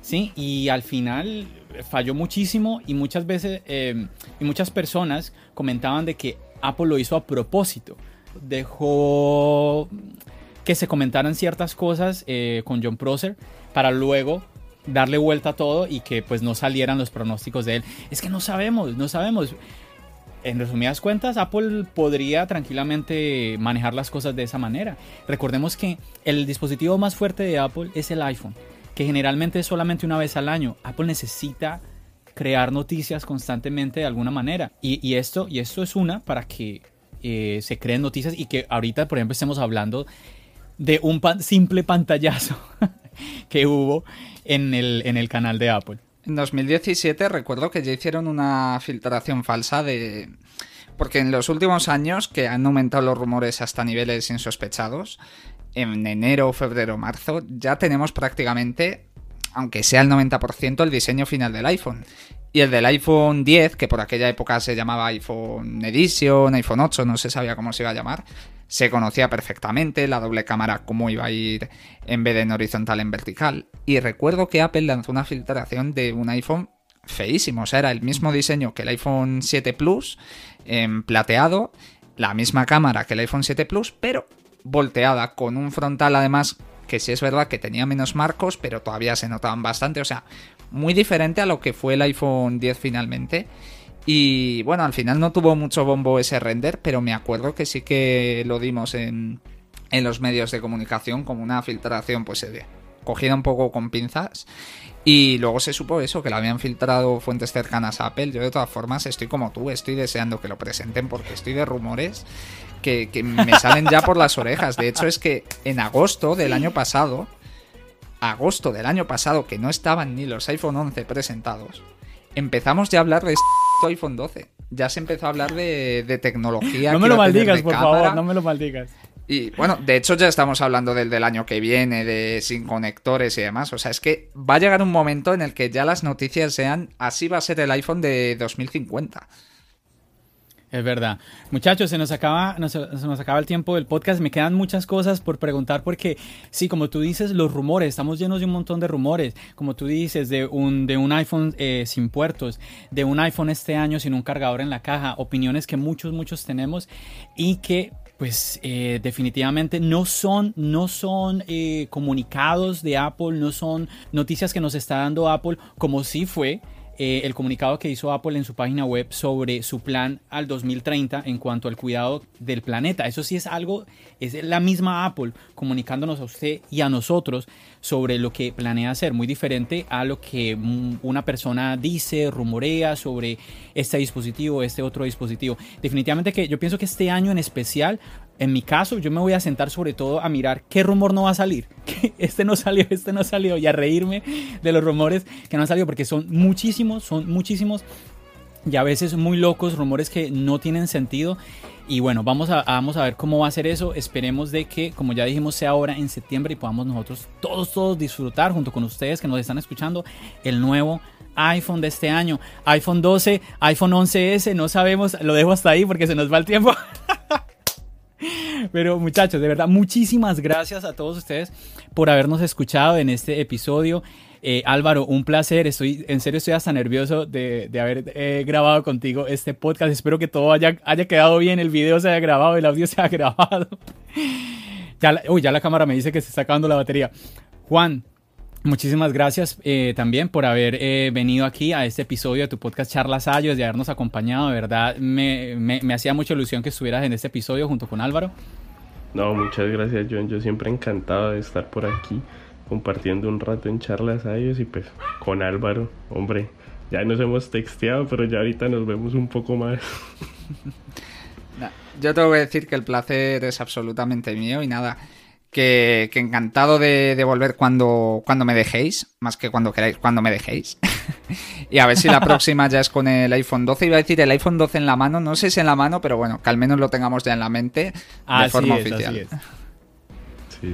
[SPEAKER 1] ¿sí? Y al final falló muchísimo y muchas veces, em, y muchas personas comentaban de que Apple lo hizo a propósito. Dejó que se comentaran ciertas cosas eh, con John Prosser para luego darle vuelta a todo y que pues no salieran los pronósticos de él. Es que no sabemos, no sabemos. En resumidas cuentas, Apple podría tranquilamente manejar las cosas de esa manera. Recordemos que el dispositivo más fuerte de Apple es el iPhone, que generalmente es solamente una vez al año. Apple necesita crear noticias constantemente de alguna manera. Y, esto, y esto es una para que eh, se creen noticias y que ahorita, por ejemplo, estemos hablando de un simple pantallazo que hubo en el, en el canal de Apple.
[SPEAKER 2] En 2017 recuerdo que ya hicieron una filtración falsa de... Porque en los últimos años, que han aumentado los rumores hasta niveles insospechados, en enero, febrero, marzo, ya tenemos prácticamente, aunque sea el 90%, el diseño final del iPhone. Y el del iPhone 10, que por aquella época se llamaba iPhone Edition, iPhone 8, no se sabía cómo se iba a llamar, se conocía perfectamente la doble cámara, cómo iba a ir en vez de en horizontal en vertical. Y recuerdo que Apple lanzó una filtración de un iPhone feísimo, o sea, era el mismo diseño que el iPhone 7 Plus, en plateado, la misma cámara que el iPhone 7 Plus, pero volteada, con un frontal además que sí es verdad que tenía menos marcos, pero todavía se notaban bastante, o sea, muy diferente a lo que fue el iPhone 10 finalmente. Y bueno, al final no tuvo mucho bombo ese render, pero me acuerdo que sí que lo dimos en, en los medios de comunicación como una filtración, pues eh, cogida un poco con pinzas. Y luego se supo eso, que lo habían filtrado fuentes cercanas a Apple. Yo de todas formas estoy como tú, estoy deseando que lo presenten porque estoy de rumores que, que me salen ya por las orejas. De hecho es que en agosto del año pasado, agosto del año pasado, que no estaban ni los iPhone 11 presentados, empezamos ya a hablar de iPhone 12. Ya se empezó a hablar de, tecnología.
[SPEAKER 1] No me lo maldigas, por favor, no me lo maldigas.
[SPEAKER 2] Y bueno, de hecho ya estamos hablando del del año que viene, de sin conectores y demás. O sea, es que va a llegar un momento en el que ya las noticias sean, así va a ser el iPhone de 2050.
[SPEAKER 1] Es verdad. Muchachos, se nos acaba, se nos acaba el tiempo del podcast. Me quedan muchas cosas por preguntar porque, sí, como tú dices, los rumores, estamos llenos de un montón de rumores. Como tú dices, de un, de un iPhone eh, sin puertos, de un iPhone este año sin un cargador en la caja, opiniones que muchos, muchos tenemos y que pues eh, definitivamente no son, no son eh, comunicados de Apple, no son noticias que nos está dando Apple, como sí fue eh, el comunicado que hizo Apple en su página web sobre su plan al 2030 en cuanto al cuidado del planeta. Eso sí es algo, es la misma Apple comunicándonos a usted y a nosotros sobre lo que planea hacer, muy diferente a lo que una persona dice, rumorea sobre este dispositivo, este otro dispositivo. Definitivamente que yo pienso que este año en especial en mi caso, yo me voy a sentar sobre todo a mirar qué rumor no va a salir. Este no salió, este no salió. Y a reírme de los rumores que no han salido porque son muchísimos, son muchísimos. Y a veces muy locos, rumores que no tienen sentido. Y bueno, vamos a, vamos a ver cómo va a ser eso. Esperemos de que, como ya dijimos, sea ahora en septiembre y podamos nosotros todos, todos disfrutar junto con ustedes que nos están escuchando el nuevo iPhone de este año. iPhone 12, iPhone 11S, no sabemos, lo dejo hasta ahí porque se nos va el tiempo. Pero muchachos, de verdad, muchísimas gracias a todos ustedes por habernos escuchado en este episodio. Eh, Álvaro, un placer. Estoy, en serio, estoy hasta nervioso de, haber eh, grabado contigo este podcast. Espero que todo haya, haya quedado bien, el video se haya grabado, el audio se haya grabado. ya, uy, ya la cámara me dice que se está acabando la batería. Juan, Muchísimas gracias eh, también por haber eh, venido aquí a este episodio de tu podcast Charlas Ayos, de habernos acompañado. De verdad, me, me, hacía mucha ilusión que estuvieras en este episodio junto con Álvaro.
[SPEAKER 3] No, muchas gracias, John. Yo siempre encantado de estar por aquí compartiendo un rato en Charlas Ayos y pues con Álvaro. Hombre, ya nos hemos texteado, pero ya ahorita nos vemos un poco más.
[SPEAKER 2] yo tengo que decir que el placer es absolutamente mío y nada que, encantado de, volver cuando, cuando me dejéis, más que cuando queráis, cuando me dejéis. y a ver si la próxima ya es con el iPhone 12. Iba a decir el iPhone 12 en la mano, no sé si en la mano, pero bueno, que al menos lo tengamos ya en la mente de forma oficial.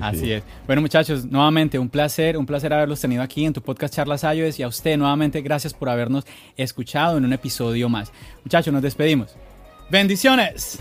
[SPEAKER 1] Así es. Bueno, muchachos, nuevamente un placer, un placer haberlos tenido aquí en tu podcast Charlas iOS y a usted nuevamente gracias por habernos escuchado en un episodio más. Muchachos, nos despedimos. Bendiciones.